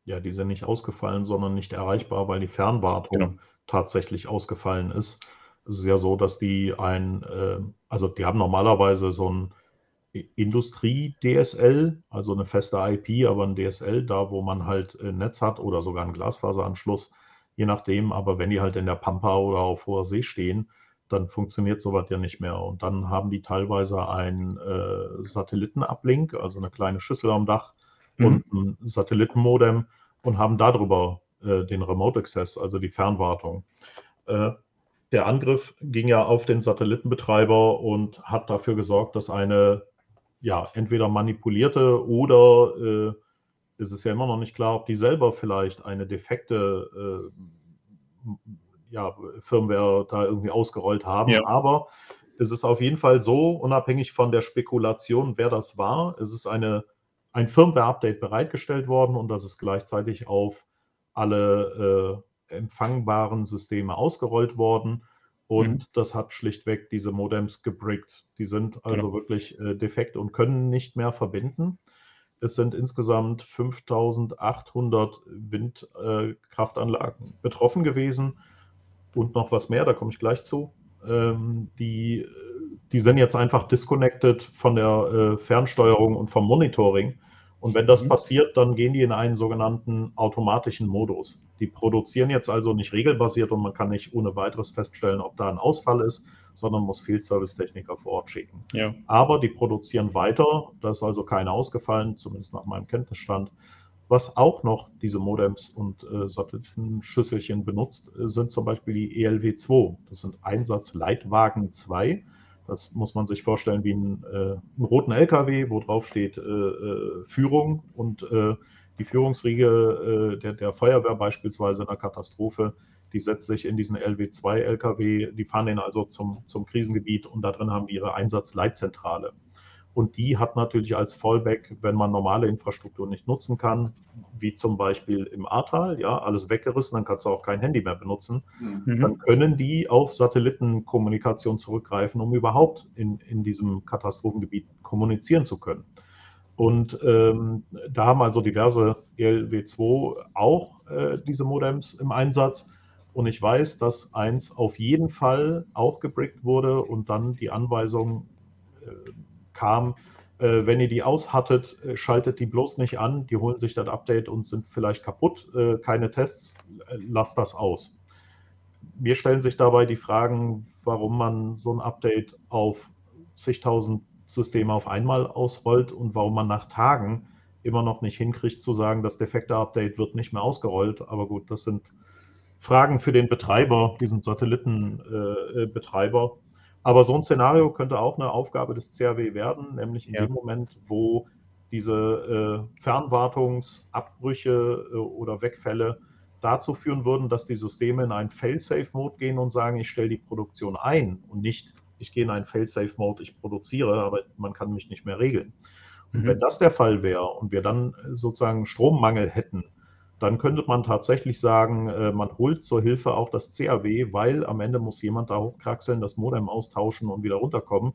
Ja, die sind nicht ausgefallen, sondern nicht erreichbar, weil die Fernwartung Genau. tatsächlich ausgefallen ist. Es ist ja so, dass die ein, äh, also die haben normalerweise so ein Industrie-DSL, also eine feste IP, aber ein DSL, da wo man halt äh, Netz hat oder sogar einen Glasfaseranschluss, je nachdem. Aber wenn die halt in der Pampa oder auf hoher See stehen, dann funktioniert sowas ja nicht mehr. Und dann haben die teilweise einen äh, Satellitenablink, also eine kleine Schüssel am Dach Mhm. und ein Satellitenmodem und haben darüber äh, den Remote Access, also die Fernwartung. Äh, der Angriff ging ja auf den Satellitenbetreiber und hat dafür gesorgt, dass eine ja entweder manipulierte oder äh, es ist ja immer noch nicht klar, ob die selber vielleicht eine defekte äh, ja, Firmware da irgendwie ausgerollt haben. Ja. Aber es ist auf jeden Fall so, unabhängig von der Spekulation, wer das war, es ist eine, ein Firmware-Update bereitgestellt worden und das ist gleichzeitig auf alle äh, empfangbaren Systeme ausgerollt worden. Und Mhm. das hat schlichtweg diese Modems gebrickt. Die sind also Genau. wirklich äh, defekt und können nicht mehr verbinden. Es sind insgesamt 5800 Windkraftanlagen betroffen gewesen und noch was mehr, da komme ich gleich zu. Ähm, die, die sind jetzt einfach disconnected von der äh, Fernsteuerung und vom Monitoring. Und wenn das Mhm. passiert, dann gehen die in einen sogenannten automatischen Modus. Die produzieren jetzt also nicht regelbasiert und man kann nicht ohne weiteres feststellen, ob da ein Ausfall ist, sondern muss Field Service Techniker vor Ort schicken. Ja. Aber die produzieren weiter, da ist also keine ausgefallen, zumindest nach meinem Kenntnisstand. Was auch noch diese Modems und äh, Satellitenschüsselchen benutzt, äh, sind zum Beispiel die ELW2. Das sind Einsatzleitwagen 2. Das muss man sich vorstellen wie ein, äh, einen roten LKW, wo drauf steht äh, äh, Führung und äh, die Führungsriege der, der Feuerwehr beispielsweise in einer Katastrophe, die setzt sich in diesen LW2 LKW, die fahren den also zum, zum Krisengebiet und da drin haben die ihre Einsatzleitzentrale. Und die hat natürlich als Fallback, wenn man normale Infrastruktur nicht nutzen kann, wie zum Beispiel im Ahrtal, ja, alles weggerissen, dann kannst du auch kein Handy mehr benutzen, Mhm. dann können die auf Satellitenkommunikation zurückgreifen, um überhaupt in, in diesem Katastrophengebiet kommunizieren zu können. Und ähm, da haben also diverse ELW2 auch äh, diese Modems im Einsatz. Und ich weiß, dass eins auf jeden Fall auch gebrickt wurde und dann die Anweisung äh, kam, äh, wenn ihr die aushattet, äh, schaltet die bloß nicht an, die holen sich das Update und sind vielleicht kaputt, äh, keine Tests, äh, lasst das aus. Mir stellen sich dabei die Fragen, warum man so ein Update auf zigtausend Systeme auf einmal ausrollt und warum man nach Tagen immer noch nicht hinkriegt zu sagen, das defekte Update wird nicht mehr ausgerollt. Aber gut, das sind Fragen für den Betreiber, diesen Satellitenbetreiber. Aber so ein Szenario könnte auch eine Aufgabe des CRW werden, nämlich in Ja. dem Moment, wo diese äh, Fernwartungsabbrüche äh, oder Wegfälle dazu führen würden, dass die Systeme in einen Fail-Safe-Mode gehen und sagen, ich stelle die Produktion ein und nicht, ich gehe in einen Fail-Safe-Mode, ich produziere, aber man kann mich nicht mehr regeln. Und mhm. wenn das der Fall wäre und wir dann sozusagen Strommangel hätten, dann könnte man tatsächlich sagen, äh, man holt zur Hilfe auch das CAW, weil am Ende muss jemand da hochkraxeln, das Modem austauschen und wieder runterkommen.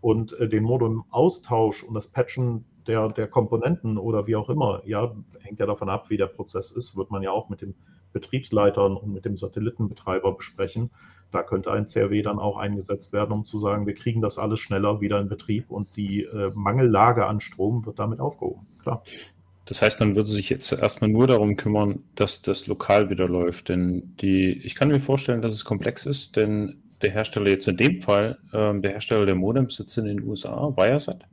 Und äh, den Modem-Austausch und das Patchen der, der Komponenten oder wie auch immer, ja, hängt ja davon ab, wie der Prozess ist, wird man ja auch mit den Betriebsleitern und mit dem Satellitenbetreiber besprechen. Da könnte ein CRW dann auch eingesetzt werden, um zu sagen, wir kriegen das alles schneller wieder in Betrieb und die äh, Mangellage an Strom wird damit aufgehoben. Klar. Das heißt, man würde sich jetzt erstmal nur darum kümmern, dass das lokal wieder läuft. Denn die, ich kann mir vorstellen, dass es komplex ist, denn der Hersteller jetzt in dem Fall, ähm, der Hersteller der Modems sitzt in den USA, Wiresat.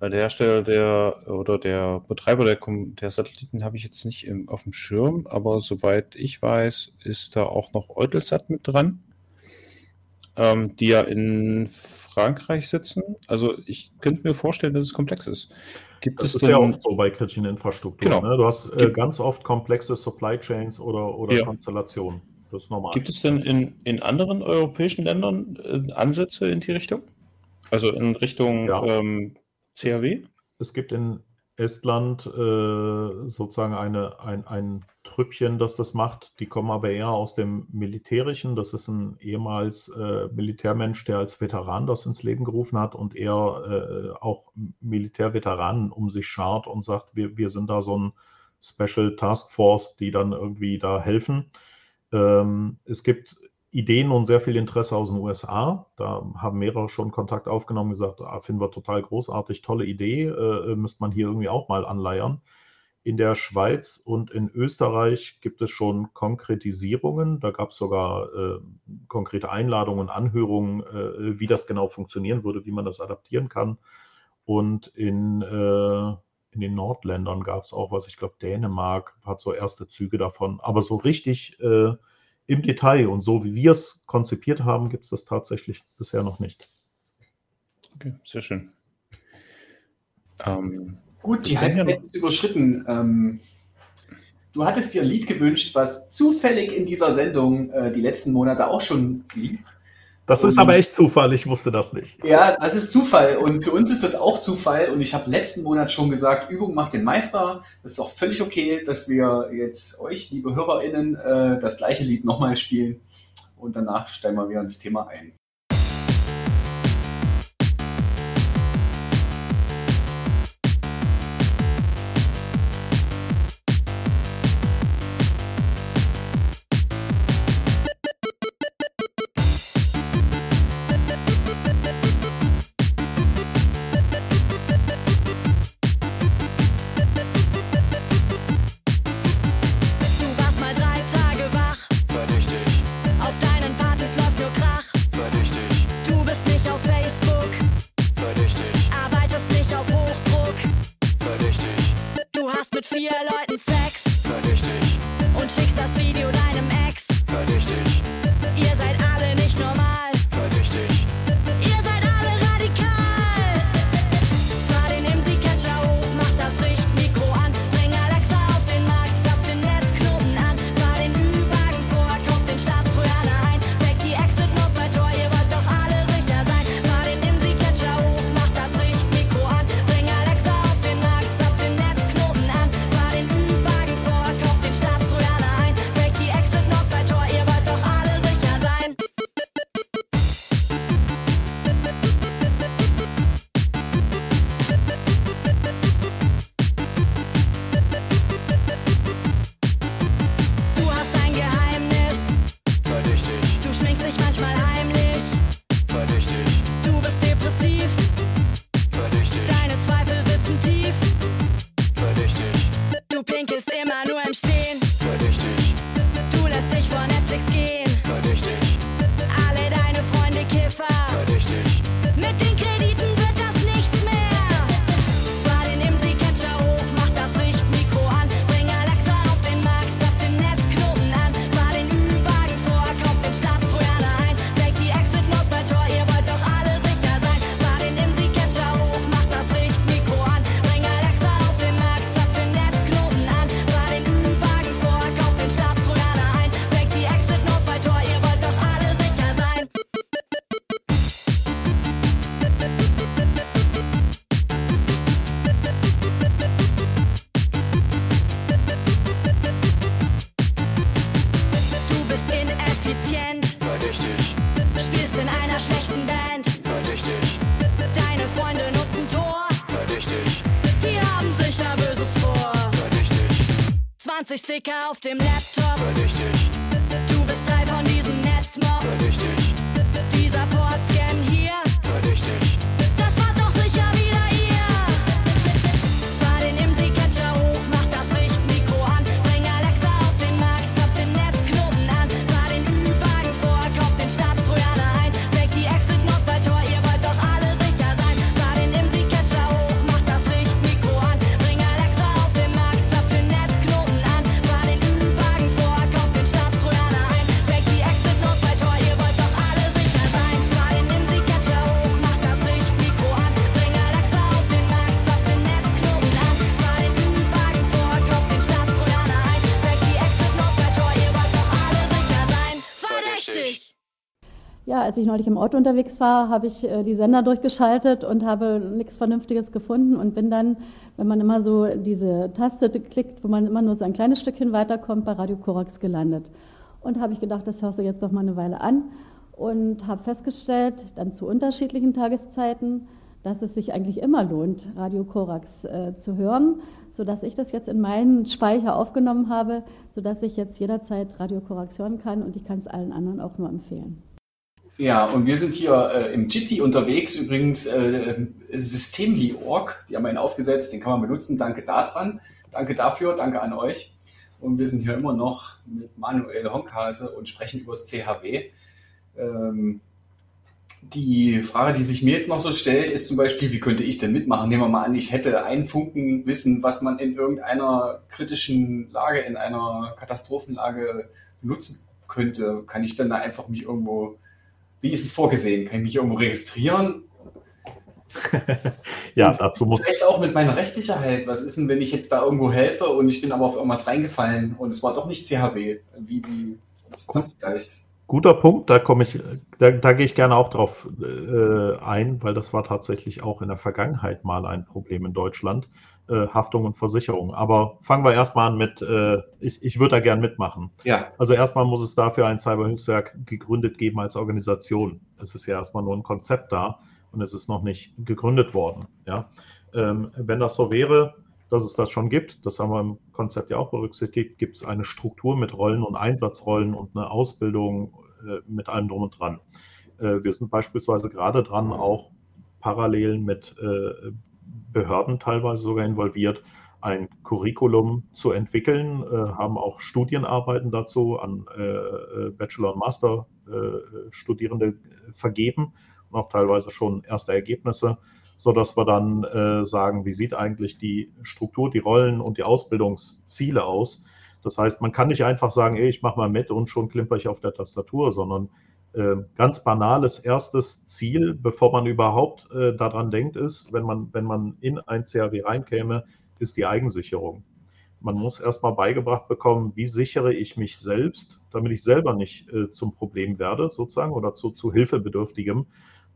Der Hersteller der oder der Betreiber der, der Satelliten habe ich jetzt nicht im, auf dem Schirm, aber soweit ich weiß, ist da auch noch Eutelsat mit dran, ähm, die ja in Frankreich sitzen. Also ich könnte mir vorstellen, dass es komplex ist. Gibt das ist denn, ja oft so bei kritischen Infrastrukturen. Genau. Ne? Du hast äh, ganz oft komplexe Supply Chains oder, oder ja. Konstellationen. Das ist normal. Gibt es denn in, in anderen europäischen Ländern äh, Ansätze in die Richtung? Also in Richtung ja. ähm, CAW? Es gibt in Estland äh, sozusagen eine, ein, ein Trüppchen, das das macht. Die kommen aber eher aus dem Militärischen. Das ist ein ehemals äh, Militärmensch, der als Veteran das ins Leben gerufen hat und er äh, auch Militärveteranen um sich schart und sagt, wir, wir sind da so ein Special Task Force, die dann irgendwie da helfen. Ähm, es gibt Ideen und sehr viel Interesse aus den USA. Da haben mehrere schon Kontakt aufgenommen, gesagt, ah, finden wir total großartig, tolle Idee, äh, müsste man hier irgendwie auch mal anleiern. In der Schweiz und in Österreich gibt es schon Konkretisierungen. Da gab es sogar äh, konkrete Einladungen Anhörungen, äh, wie das genau funktionieren würde, wie man das adaptieren kann. Und in, äh, in den Nordländern gab es auch was, ich glaube, Dänemark hat so erste Züge davon. Aber so richtig äh, im Detail und so wie wir es konzipiert haben, gibt es das tatsächlich bisher noch nicht. Okay, sehr schön. Ähm, Gut, die Halbzeit ist überschritten. Ähm, du hattest dir ein Lied gewünscht, was zufällig in dieser Sendung äh, die letzten Monate auch schon lief. Das ist aber echt Zufall, ich wusste das nicht. Ja, das ist Zufall und für uns ist das auch Zufall und ich habe letzten Monat schon gesagt, Übung macht den Meister. Das ist auch völlig okay, dass wir jetzt euch, liebe HörerInnen, äh, das gleiche Lied nochmal spielen und danach steigen wir wieder ins Thema ein. 20 Sticker auf dem Laptop. Als ich neulich im Auto unterwegs war, habe ich äh, die Sender durchgeschaltet und habe nichts Vernünftiges gefunden und bin dann, wenn man immer so diese Taste klickt, wo man immer nur so ein kleines Stückchen weiterkommt, bei Radio Korax gelandet. Und habe ich gedacht, das hörst du jetzt doch mal eine Weile an und habe festgestellt, dann zu unterschiedlichen Tageszeiten, dass es sich eigentlich immer lohnt, Radio Korax äh, zu hören, sodass ich das jetzt in meinen Speicher aufgenommen habe, sodass ich jetzt jederzeit Radio Korax hören kann und ich kann es allen anderen auch nur empfehlen. Ja, und wir sind hier äh, im Jitsi unterwegs, übrigens äh, Systemli.org, die haben einen aufgesetzt, den kann man benutzen, danke daran, danke dafür, danke an euch. Und wir sind hier immer noch mit Manuel Honkhase und sprechen über das CHW. Ähm, die Frage, die sich mir jetzt noch so stellt, ist zum Beispiel, wie könnte ich denn mitmachen? Nehmen wir mal an, ich hätte einen Funken Wissen, was man in irgendeiner kritischen Lage, in einer Katastrophenlage benutzen könnte. Kann ich dann da einfach mich irgendwo, wie ist es vorgesehen? Kann ich mich irgendwo registrieren? ja, dazu muss Vielleicht auch mit meiner Rechtssicherheit. Was ist denn, wenn ich jetzt da irgendwo helfe und ich bin aber auf irgendwas reingefallen und es war doch nicht CHW? Wie, wie ist das vielleicht? Guter Punkt, da komme ich, da, da gehe ich gerne auch drauf äh, ein, weil das war tatsächlich auch in der Vergangenheit mal ein Problem in Deutschland, äh, Haftung und Versicherung. Aber fangen wir erstmal an mit, äh, ich, ich würde da gern mitmachen. Ja, Also erstmal muss es dafür ein Cyberhilfswerk gegründet geben als Organisation. Es ist ja erstmal nur ein Konzept da und es ist noch nicht gegründet worden. Ja? Ähm, wenn das so wäre, dass es das schon gibt, das haben wir im Konzept ja auch berücksichtigt, gibt es eine Struktur mit Rollen und Einsatzrollen und eine Ausbildung äh, mit allem drum und dran. Äh, wir sind beispielsweise gerade dran, auch parallel mit äh, Behörden teilweise sogar involviert, ein Curriculum zu entwickeln, äh, haben auch Studienarbeiten dazu an äh, äh, Bachelor- und Master-Studierende vergeben und auch teilweise schon erste Ergebnisse, so dass wir dann äh, sagen, wie sieht eigentlich die Struktur, die Rollen und die Ausbildungsziele aus. Das heißt, man kann nicht einfach sagen, ey, ich mache mal mit und schon klimper ich auf der Tastatur, sondern äh, ganz banales erstes Ziel, bevor man überhaupt äh, daran denkt, ist, wenn man, wenn man in ein CAW reinkäme, ist die Eigensicherung. Man muss erstmal beigebracht bekommen, wie sichere ich mich selbst, damit ich selber nicht äh, zum Problem werde, sozusagen, oder zu, zu Hilfebedürftigem.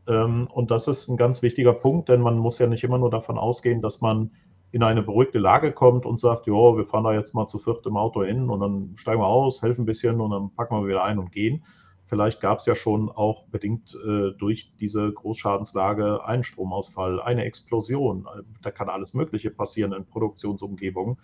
Ähm, und das ist ein ganz wichtiger Punkt, denn man muss ja nicht immer nur davon ausgehen, dass man in eine beruhigte Lage kommt und sagt, ja, wir fahren da jetzt mal zu viert im Auto hin und dann steigen wir aus, helfen ein bisschen und dann packen wir wieder ein und gehen. Vielleicht gab es ja schon auch bedingt äh, durch diese Großschadenslage einen Stromausfall, eine Explosion. Da kann alles Mögliche passieren in Produktionsumgebungen.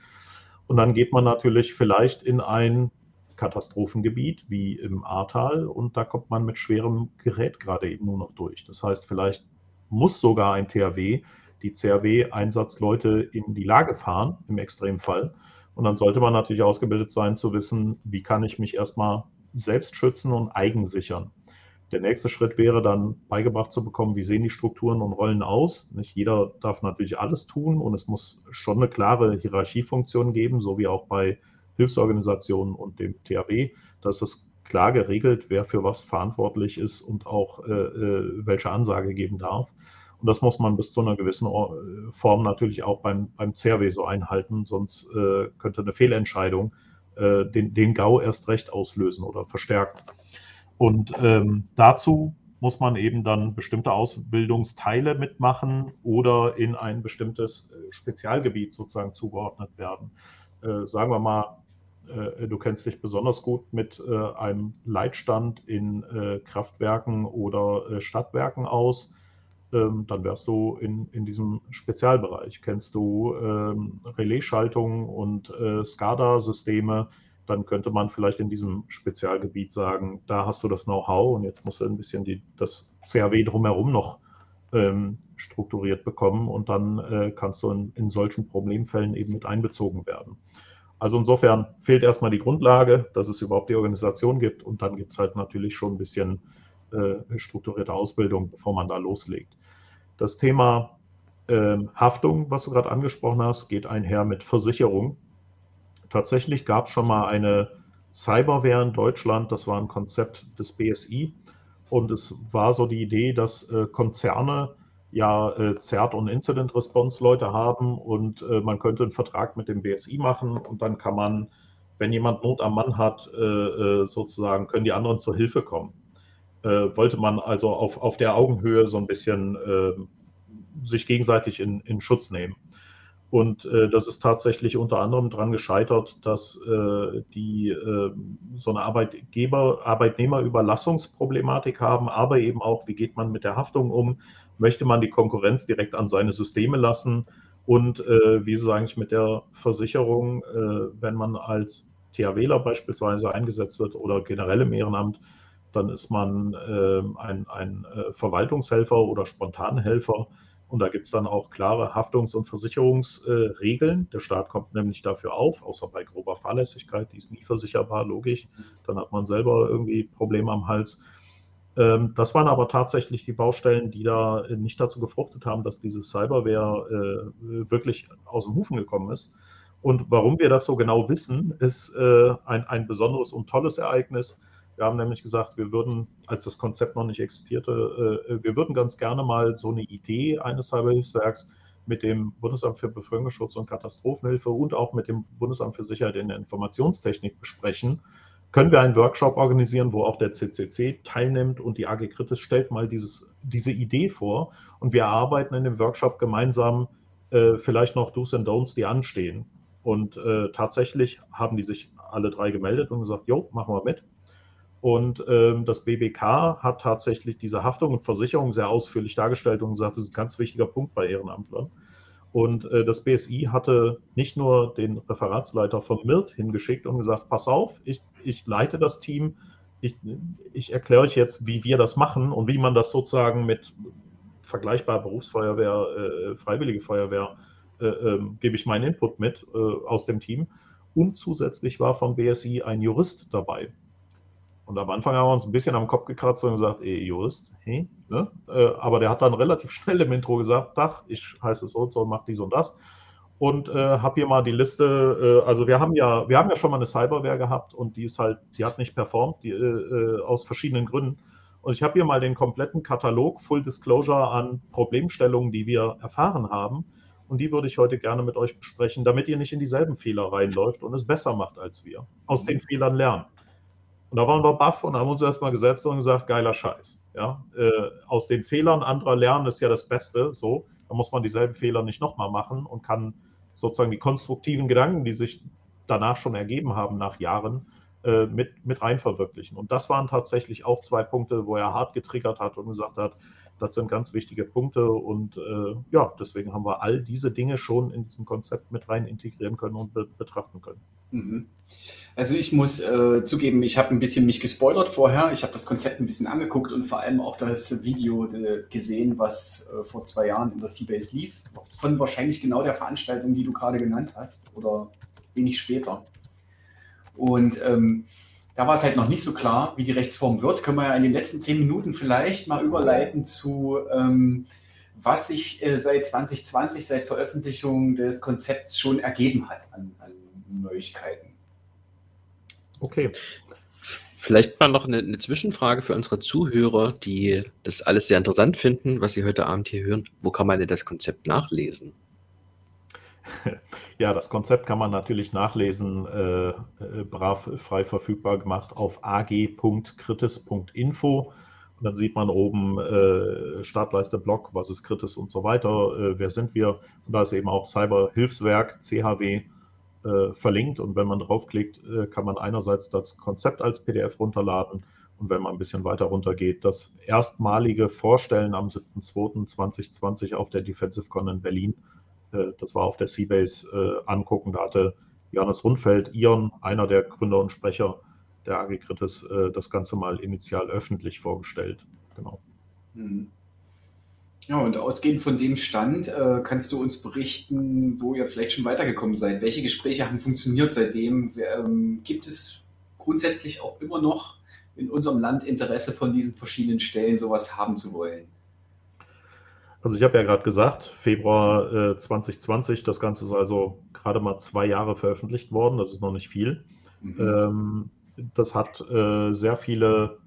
Und dann geht man natürlich vielleicht in ein Katastrophengebiet wie im Ahrtal und da kommt man mit schwerem Gerät gerade eben nur noch durch. Das heißt, vielleicht muss sogar ein THW die CRW-Einsatzleute in die Lage fahren, im Extremfall. Und dann sollte man natürlich ausgebildet sein, zu wissen, wie kann ich mich erstmal selbst schützen und eigensichern. Der nächste Schritt wäre dann beigebracht zu bekommen, wie sehen die Strukturen und Rollen aus. Nicht jeder darf natürlich alles tun und es muss schon eine klare Hierarchiefunktion geben, so wie auch bei Hilfsorganisationen und dem THW, dass es klar geregelt, wer für was verantwortlich ist und auch äh, äh, welche Ansage geben darf. Und das muss man bis zu einer gewissen äh, Form natürlich auch beim, beim CRW so einhalten, sonst äh, könnte eine Fehlentscheidung äh, den, den GAU erst recht auslösen oder verstärken. Und ähm, dazu muss man eben dann bestimmte Ausbildungsteile mitmachen oder in ein bestimmtes äh, Spezialgebiet sozusagen zugeordnet werden. Äh, sagen wir mal, äh, du kennst dich besonders gut mit äh, einem Leitstand in äh, Kraftwerken oder Stadtwerken aus ähm, dann wärst du in, in diesem Spezialbereich. Kennst du ähm, Relaisschaltungen und äh, SCADA-Systeme, dann könnte man vielleicht in diesem Spezialgebiet sagen, da hast du das Know-how und jetzt musst du ein bisschen die, das CAW drumherum noch ähm, strukturiert bekommen und dann äh, kannst du in, in solchen Problemfällen eben mit einbezogen werden. Also insofern fehlt erstmal die Grundlage, dass es überhaupt die Organisation gibt und dann gibt es halt natürlich schon ein bisschen äh, strukturierte Ausbildung, bevor man da loslegt. Das Thema äh, Haftung, was du gerade angesprochen hast, geht einher mit Versicherung. Tatsächlich gab es schon mal eine Cyberware in Deutschland, das war ein Konzept des BSI. Und es war so die Idee, dass äh, Konzerne ja äh, ZERT und Incident Response Leute haben und äh, man könnte einen Vertrag mit dem BSI machen und dann kann man, wenn jemand Not am Mann hat, äh, äh, sozusagen, können die anderen zur Hilfe kommen. Äh, wollte man also auf, auf der Augenhöhe so ein bisschen äh, sich gegenseitig in, in Schutz nehmen. Und äh, das ist tatsächlich unter anderem daran gescheitert, dass äh, die äh, so eine Arbeitgeber, Arbeitnehmerüberlassungsproblematik haben, aber eben auch, wie geht man mit der Haftung um? Möchte man die Konkurrenz direkt an seine Systeme lassen? Und äh, wie es eigentlich mit der Versicherung, wenn man als THWler beispielsweise eingesetzt wird oder generell im Ehrenamt, dann ist man äh, ein, ein Verwaltungshelfer oder Spontanhelfer und da gibt es dann auch klare Haftungs- und Versicherungsregeln. Der Staat kommt nämlich dafür auf, außer bei grober Fahrlässigkeit, die ist nie versicherbar, logisch. Dann hat man selber irgendwie Probleme am Hals. Ähm, das waren aber tatsächlich die Baustellen, die da nicht dazu gefruchtet haben, dass diese Cyberware äh, wirklich aus dem Hufen gekommen ist. Und warum wir das so genau wissen, ist äh, ein, ein besonderes und tolles Ereignis. Wir haben nämlich gesagt, wir würden, als das Konzept noch nicht existierte, äh, wir würden ganz gerne mal so eine Idee eines Cyberhilfswerks mit dem Bundesamt für Bevölkerungsschutz und Katastrophenhilfe und auch mit dem Bundesamt für Sicherheit in der Informationstechnik besprechen. Können wir einen Workshop organisieren, wo auch der CCC teilnimmt und die AG Kritis stellt mal dieses, diese Idee vor und wir erarbeiten in dem Workshop gemeinsam äh, vielleicht noch Do's and Don'ts, die anstehen. Und äh, tatsächlich haben die sich alle drei gemeldet und gesagt, jo, machen wir mit. Und ähm, das BBK hat tatsächlich diese Haftung und Versicherung sehr ausführlich dargestellt und gesagt, das ist ein ganz wichtiger Punkt bei Ehrenamtlern. Und äh, das BSI hatte nicht nur den Referatsleiter von MIRT hingeschickt und gesagt, pass auf, ich, ich leite das Team, ich, ich erkläre euch jetzt, wie wir das machen und wie man das sozusagen mit vergleichbarer Berufsfeuerwehr, äh, Freiwillige Feuerwehr, äh, ähm, gebe ich meinen Input mit äh, aus dem Team. Und zusätzlich war vom BSI ein Jurist dabei. Und am Anfang haben wir uns ein bisschen am Kopf gekratzt und gesagt, ey, Jurist, hey, ne? Äh, aber der hat dann relativ schnell im Intro gesagt, Dach, ich heiße so und so, mach dies und das. Und äh, habe hier mal die Liste, äh, also wir haben ja, wir haben ja schon mal eine Cyberware gehabt und die ist halt, die hat nicht performt, die, äh, äh aus verschiedenen Gründen. Und ich habe hier mal den kompletten Katalog, Full Disclosure an Problemstellungen, die wir erfahren haben. Und die würde ich heute gerne mit euch besprechen, damit ihr nicht in dieselben Fehler reinläuft und es besser macht als wir. Aus den Fehlern lernen. Und da waren wir baff und haben uns erstmal gesetzt und gesagt, geiler Scheiß. Ja? Äh, aus den Fehlern anderer lernen ist ja das Beste. So, da muss man dieselben Fehler nicht nochmal machen und kann sozusagen die konstruktiven Gedanken, die sich danach schon ergeben haben nach Jahren, äh, mit, mit rein verwirklichen. Und das waren tatsächlich auch zwei Punkte, wo er hart getriggert hat und gesagt hat, das sind ganz wichtige Punkte und äh, ja, deswegen haben wir all diese Dinge schon in diesem Konzept mit rein integrieren können und be betrachten können. Mhm. Also ich muss äh, zugeben, ich habe ein bisschen mich gespoilert vorher. Ich habe das Konzept ein bisschen angeguckt und vor allem auch das Video äh, gesehen, was äh, vor zwei Jahren in der Seabase lief. Von wahrscheinlich genau der Veranstaltung, die du gerade genannt hast oder wenig später. Und ähm, da war es halt noch nicht so klar, wie die Rechtsform wird. Können wir ja in den letzten zehn Minuten vielleicht mal überleiten zu, ähm, was sich äh, seit 2020, seit Veröffentlichung des Konzepts schon ergeben hat an, an Neuigkeiten. Okay. Vielleicht mal noch eine, eine, Zwischenfrage für unsere Zuhörer, die das alles sehr interessant finden, was sie heute Abend hier hören. Wo kann man denn das Konzept nachlesen? Ja, das Konzept kann man natürlich nachlesen, äh, äh, brav frei verfügbar gemacht auf ag.kritis.info. Und dann sieht man oben äh, Startleiste Blog, was ist Kritis und so weiter, äh, wer sind wir. Und da ist eben auch Cyberhilfswerk, CHW, äh, verlinkt. Und wenn man draufklickt, äh, kann man einerseits das Konzept als PDF runterladen Und wenn man ein bisschen weiter runter geht, das erstmalige Vorstellen am 7.2.2020 auf der Defensive Con in Berlin, äh, das war auf der Seabase äh, angucken, da hatte Johannes Rundfeld, Ion, einer der Gründer und Sprecher der Agikritis, äh, das Ganze mal initial öffentlich vorgestellt. Genau. Mhm. Ja, und ausgehend von dem Stand äh, kannst du uns berichten, wo ihr vielleicht schon weitergekommen seid. Welche Gespräche haben funktioniert seitdem? Ähm, gibt es grundsätzlich auch immer noch in unserem Land Interesse von diesen verschiedenen Stellen, sowas haben zu wollen? Also ich habe ja gerade gesagt, Februar äh, 2020, das Ganze ist also gerade mal zwei Jahre veröffentlicht worden, das ist noch nicht viel. Mhm. Ähm, das hat äh, sehr viele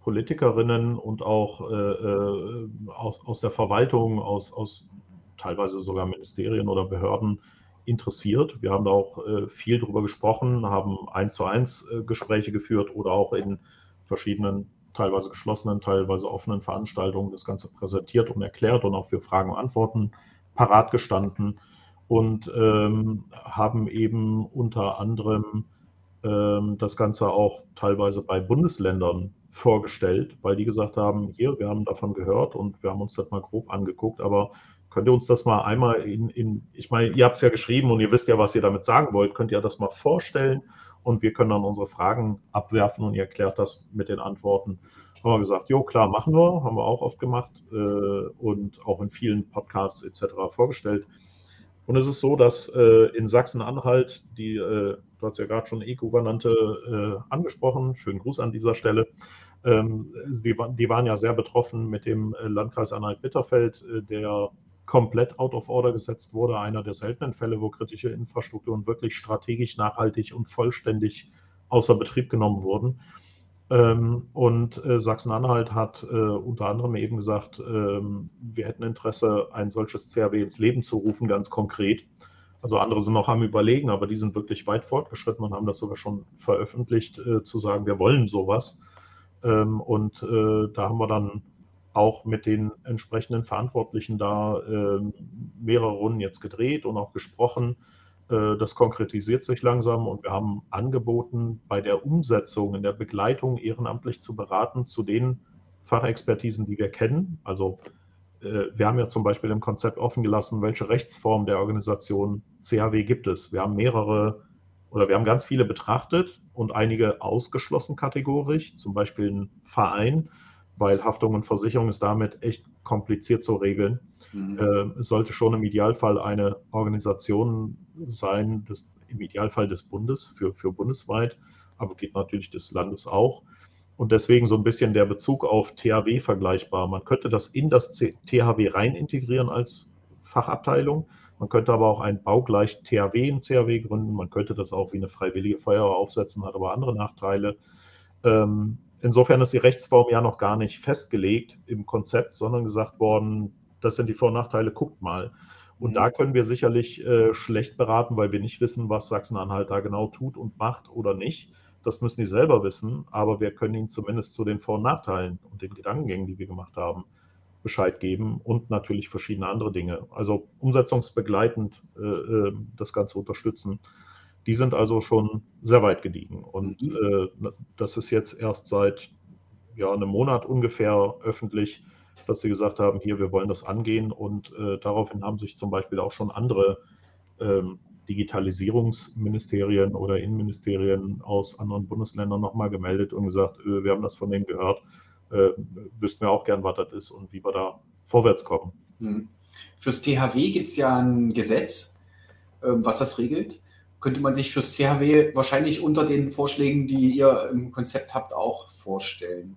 Politikerinnen und auch äh, äh, aus, aus der Verwaltung, aus, aus teilweise sogar Ministerien oder Behörden interessiert. Wir haben da auch äh, viel drüber gesprochen, haben eins zu eins äh, Gespräche geführt oder auch in verschiedenen, teilweise geschlossenen, teilweise offenen Veranstaltungen das Ganze präsentiert und erklärt und auch für Fragen und Antworten parat gestanden und ähm, haben eben unter anderem ähm, das Ganze auch teilweise bei Bundesländern vorgestellt, weil die gesagt haben, hier, wir haben davon gehört und wir haben uns das mal grob angeguckt, aber könnt ihr uns das mal einmal in, in ich meine, ihr habt es ja geschrieben und ihr wisst ja, was ihr damit sagen wollt, könnt ihr das mal vorstellen und wir können dann unsere Fragen abwerfen und ihr erklärt das mit den Antworten. Haben wir gesagt, jo, klar, machen wir, haben wir auch oft gemacht äh, und auch in vielen Podcasts etc. vorgestellt. Und es ist so, dass äh, in Sachsen-Anhalt, die, äh, du hast ja gerade schon E-Gouvernante äh, angesprochen, schönen Gruß an dieser Stelle, ähm, die, die, waren ja sehr betroffen mit dem äh, Landkreis Anhalt-Bitterfeld, äh, der komplett out of order gesetzt wurde. Einer der seltenen Fälle, wo kritische Infrastrukturen wirklich strategisch, nachhaltig und vollständig außer Betrieb genommen wurden. Ähm, und äh, Sachsen-Anhalt hat unter anderem eben gesagt, ähm, wir hätten Interesse, ein solches CRW ins Leben zu rufen, ganz konkret. Also andere sind noch am Überlegen, aber die sind wirklich weit fortgeschritten und haben das sogar schon veröffentlicht, zu sagen, wir wollen sowas. Ähm, und äh, da haben wir dann auch mit den entsprechenden Verantwortlichen da äh, mehrere Runden jetzt gedreht und auch gesprochen. Äh, das konkretisiert sich langsam und wir haben angeboten, bei der Umsetzung, in der Begleitung ehrenamtlich zu beraten zu den Fachexpertisen, die wir kennen. Also äh, wir haben ja zum Beispiel im Konzept offen gelassen, welche Rechtsform der Organisation CHW gibt es. Wir haben mehrere oder wir haben ganz viele betrachtet und einige ausgeschlossen kategorisch, zum Beispiel ein Verein, weil Haftung und Versicherung ist damit echt kompliziert zu regeln. Mhm. Äh, es sollte schon im Idealfall eine Organisation sein, des, im Idealfall des Bundes für, für bundesweit, aber geht natürlich des Landes auch. Und deswegen so ein bisschen der Bezug auf THW vergleichbar. Man könnte das in das THW rein integrieren als Fachabteilung, man könnte aber auch ein baugleich THW in CHW gründen. Man könnte das auch wie eine freiwillige Feuerwehr aufsetzen, hat aber andere Nachteile. Ähm, insofern ist die Rechtsform ja noch gar nicht festgelegt im Konzept, sondern gesagt worden, das sind die Vor- und Nachteile, guckt mal. Und mhm. da können wir sicherlich äh, schlecht beraten, weil wir nicht wissen, was Sachsen-Anhalt da genau tut und macht oder nicht. Das müssen die selber wissen, aber wir können ihnen zumindest zu den Vor- und Nachteilen und den Gedankengängen, die wir gemacht haben, Bescheid geben und natürlich verschiedene andere Dinge. Also umsetzungsbegleitend äh, äh, das Ganze unterstützen. Die sind also schon sehr weit gediegen. Und mhm. äh, das ist jetzt erst seit ja, einem Monat ungefähr öffentlich, dass sie gesagt haben, hier, wir wollen das angehen. Und äh, daraufhin haben sich zum Beispiel auch schon andere ähm, Digitalisierungsministerien oder Innenministerien aus anderen Bundesländern nochmal gemeldet und gesagt, äh, wir haben das von denen gehört äh, wüssten wir auch gern, was das ist und wie wir da vorwärts kommen. Mhm. Fürs THW gibt es ja ein Gesetz, äh, was das regelt. Könnte man sich fürs THW wahrscheinlich unter den Vorschlägen, die ihr im Konzept habt, auch vorstellen?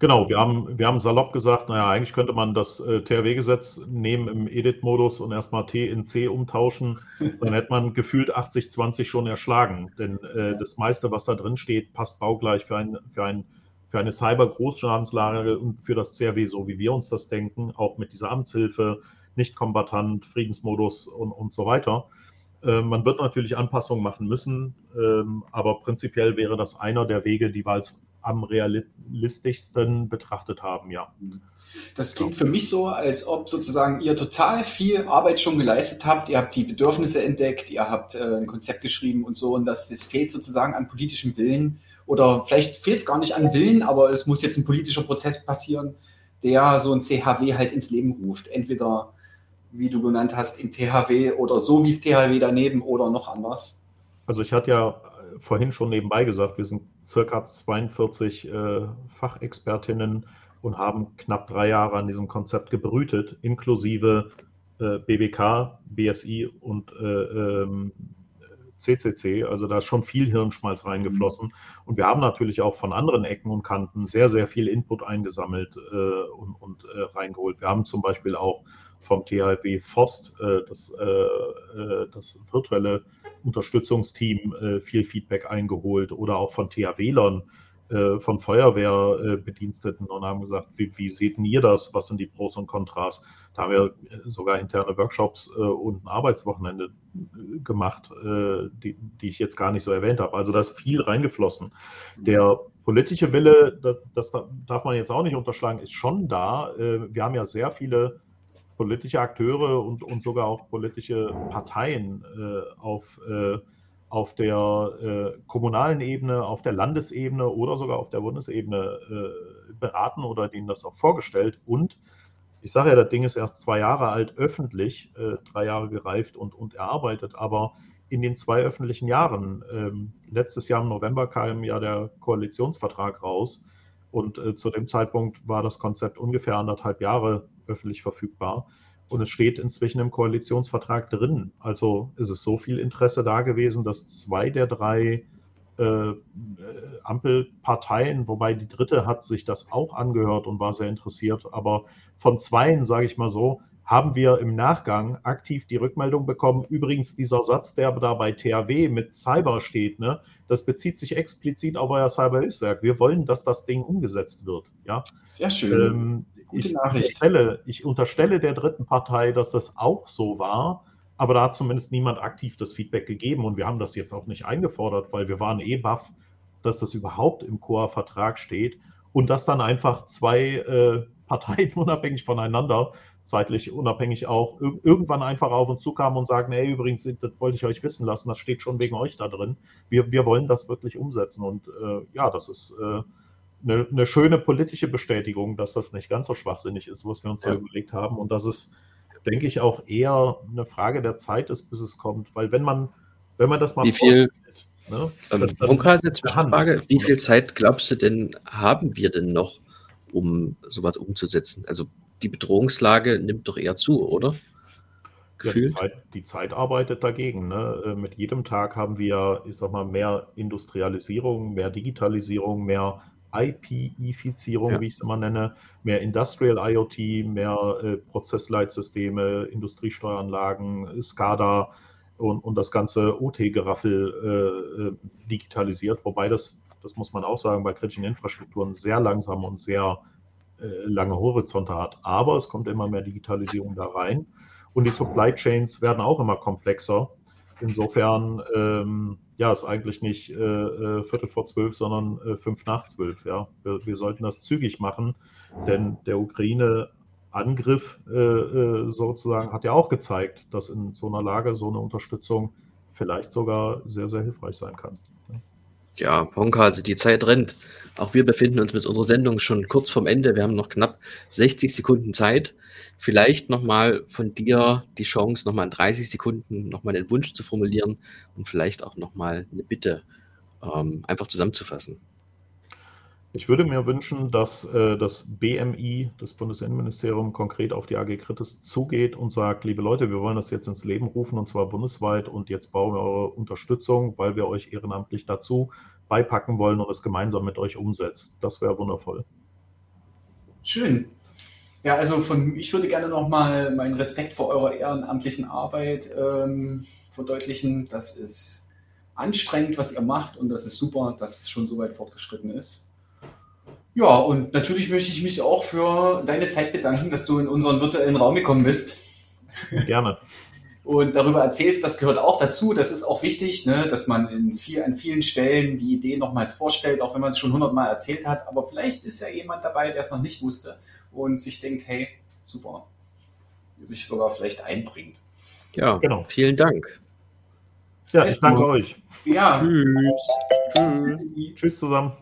Genau, wir haben, wir haben salopp gesagt, naja, eigentlich könnte man das äh, THW-Gesetz nehmen im Edit-Modus und erstmal T in C umtauschen. Dann hätte man gefühlt 80-20 schon erschlagen. Denn äh, das meiste, was da drin steht, passt baugleich für ein, für ein für eine Cyber-Großschadenslage und für das CRW, so wie wir uns das denken, auch mit dieser Amtshilfe, Nicht-Kombatant, Friedensmodus und, und so weiter. Äh, man wird natürlich Anpassungen machen müssen, ähm, aber prinzipiell wäre das einer der Wege, die wir als am realistischsten betrachtet haben, ja. Das klingt für mich so, als ob sozusagen ihr total viel Arbeit schon geleistet habt. Ihr habt die Bedürfnisse entdeckt, ihr habt äh, ein Konzept geschrieben und so, und dass es fehlt sozusagen an politischem Willen, oder vielleicht fehlt es gar nicht an Willen, aber es muss jetzt ein politischer Prozess passieren, der so ein CHW halt ins Leben ruft. Entweder, wie du genannt hast, im THW oder so wie es THW daneben oder noch anders. Also ich hatte ja vorhin schon nebenbei gesagt, wir sind circa 42 äh, Fachexpertinnen und haben knapp drei Jahre an diesem Konzept gebrütet, inklusive äh, BBK, BSI und äh, ähm, CCC. Also da ist schon viel Hirnschmalz reingeflossen. Und wir haben natürlich auch von anderen Ecken und Kanten sehr, sehr viel Input eingesammelt äh, und, und äh, reingeholt. Wir haben zum Beispiel auch vom THW FOST, äh, das, äh, äh, das virtuelle Unterstützungsteam, viel Feedback eingeholt oder auch von THWlern, von Feuerwehrbediensteten und haben gesagt, wie, wie seht ihr das? Was sind die Pros und Kontras? Da haben wir sogar interne Workshops und ein Arbeitswochenende gemacht, die, die ich jetzt gar nicht so erwähnt habe. Also da ist viel reingeflossen. Der politische Wille, das, das darf man jetzt auch nicht unterschlagen, ist schon da. Wir haben ja sehr viele politische Akteure und, und sogar auch politische Parteien äh, auf, äh, auf der äh, kommunalen Ebene, auf der Landesebene oder sogar auf der Bundesebene äh, beraten oder denen das auch vorgestellt. Und ich sage ja, das Ding ist erst zwei Jahre alt, öffentlich, äh, drei Jahre gereift und, und erarbeitet, aber in den zwei öffentlichen Jahren, ähm, letztes Jahr im November kam ja der Koalitionsvertrag raus und äh, zu dem Zeitpunkt war das Konzept ungefähr anderthalb Jahre öffentlich verfügbar. Und es steht inzwischen im Koalitionsvertrag drin. Also ist es so viel Interesse da gewesen, dass zwei der drei äh, Ampelparteien, wobei die dritte hat sich das auch angehört und war sehr interessiert, aber von zweien, sage ich mal so, haben wir im Nachgang aktiv die Rückmeldung bekommen. Übrigens, dieser Satz, der da bei THW mit Cyber steht, ne, das bezieht sich explizit auf euer Cyberhilfswerk. Wir wollen, dass das Ding umgesetzt wird. Ja? Sehr schön. Ähm, Gute ich, Nachricht. Unterstelle, ich unterstelle der dritten Partei, dass das auch so war, aber da hat zumindest niemand aktiv das Feedback gegeben und wir haben das jetzt auch nicht eingefordert, weil wir waren eh baff, dass das überhaupt im COA-Vertrag steht und dass dann einfach zwei äh, Parteien unabhängig voneinander, zeitlich unabhängig auch, irgendwann einfach auf uns zukamen und sagen, hey, übrigens, das wollte ich euch wissen lassen, das steht schon wegen euch da drin. Wir, wir wollen das wirklich umsetzen und äh, ja, das ist... Äh, eine, eine, schöne politische Bestätigung, dass das nicht ganz so schwachsinnig ist, was wir uns ja. da überlegt haben. Und dass es, denke ich, auch eher eine Frage der Zeit ist, bis es kommt. Weil wenn man, wenn man das mal. Wie viel, ne, ähm, eine Zwischenfrage, wie viel Zeit glaubst du denn, haben wir denn noch, um sowas umzusetzen? Also die Bedrohungslage nimmt doch eher zu, oder? Ja, die, Zeit, die, Zeit, arbeitet dagegen. Ne? Äh, mit jedem Tag haben wir, ich sag mal, mehr Industrialisierung, mehr Digitalisierung, mehr IP-Ifizierung, ja. wie ich es immer nenne, mehr Industrial IoT, mehr äh, Prozessleitsysteme, Industriesteueranlagen, SCADA und, und das ganze OT-Geraffel äh, äh, digitalisiert, wobei das, das muss man auch sagen, bei kritischen Infrastrukturen sehr langsam und sehr äh, lange Horizonte hat. Aber es kommt immer mehr Digitalisierung da rein und die Supply Chains werden auch immer komplexer. Insofern ähm, ja, ist eigentlich nicht äh, äh, Viertel vor zwölf, sondern äh, fünf nach zwölf. Ja. Wir, wir, sollten das zügig machen, denn der Ukraine-Angriff äh, äh, sozusagen hat ja auch gezeigt, dass in so einer Lage so eine Unterstützung vielleicht sogar sehr, sehr hilfreich sein kann. Ja, Honka, also die Zeit rennt. Auch wir befinden uns mit unserer Sendung schon kurz vorm Ende. Wir haben noch knapp 60 Sekunden Zeit. Vielleicht nochmal von dir die Chance, nochmal in 30 Sekunden nochmal den Wunsch zu formulieren und vielleicht auch nochmal eine Bitte ähm, einfach zusammenzufassen. Ich würde mir wünschen, dass äh, das BMI, das Bundesinnenministerium, konkret auf die AG Kritis zugeht und sagt, liebe Leute, wir wollen das jetzt ins Leben rufen und zwar bundesweit und jetzt brauchen wir eure Unterstützung, weil wir euch ehrenamtlich dazu beipacken wollen und es gemeinsam mit euch umsetzt. Das wäre wundervoll. Schön. Ja, also von, ich würde gerne nochmal meinen Respekt vor eurer ehrenamtlichen Arbeit ähm, verdeutlichen. Das ist anstrengend, was ihr macht und das ist super, dass es schon so weit fortgeschritten ist. Ja, und natürlich möchte ich mich auch für deine Zeit bedanken, dass du in unseren virtuellen Raum gekommen bist. Gerne. und darüber erzählst, das gehört auch dazu. Das ist auch wichtig, ne, dass man in viel, an vielen Stellen die Idee nochmals vorstellt, auch wenn man es schon hundertmal erzählt hat. Aber vielleicht ist ja jemand dabei, der es noch nicht wusste und sich denkt, hey, super, sich sogar vielleicht einbringt. Ja, genau. vielen Dank. Ja, ich danke euch. Ja. Tschüss. Tschüss zusammen.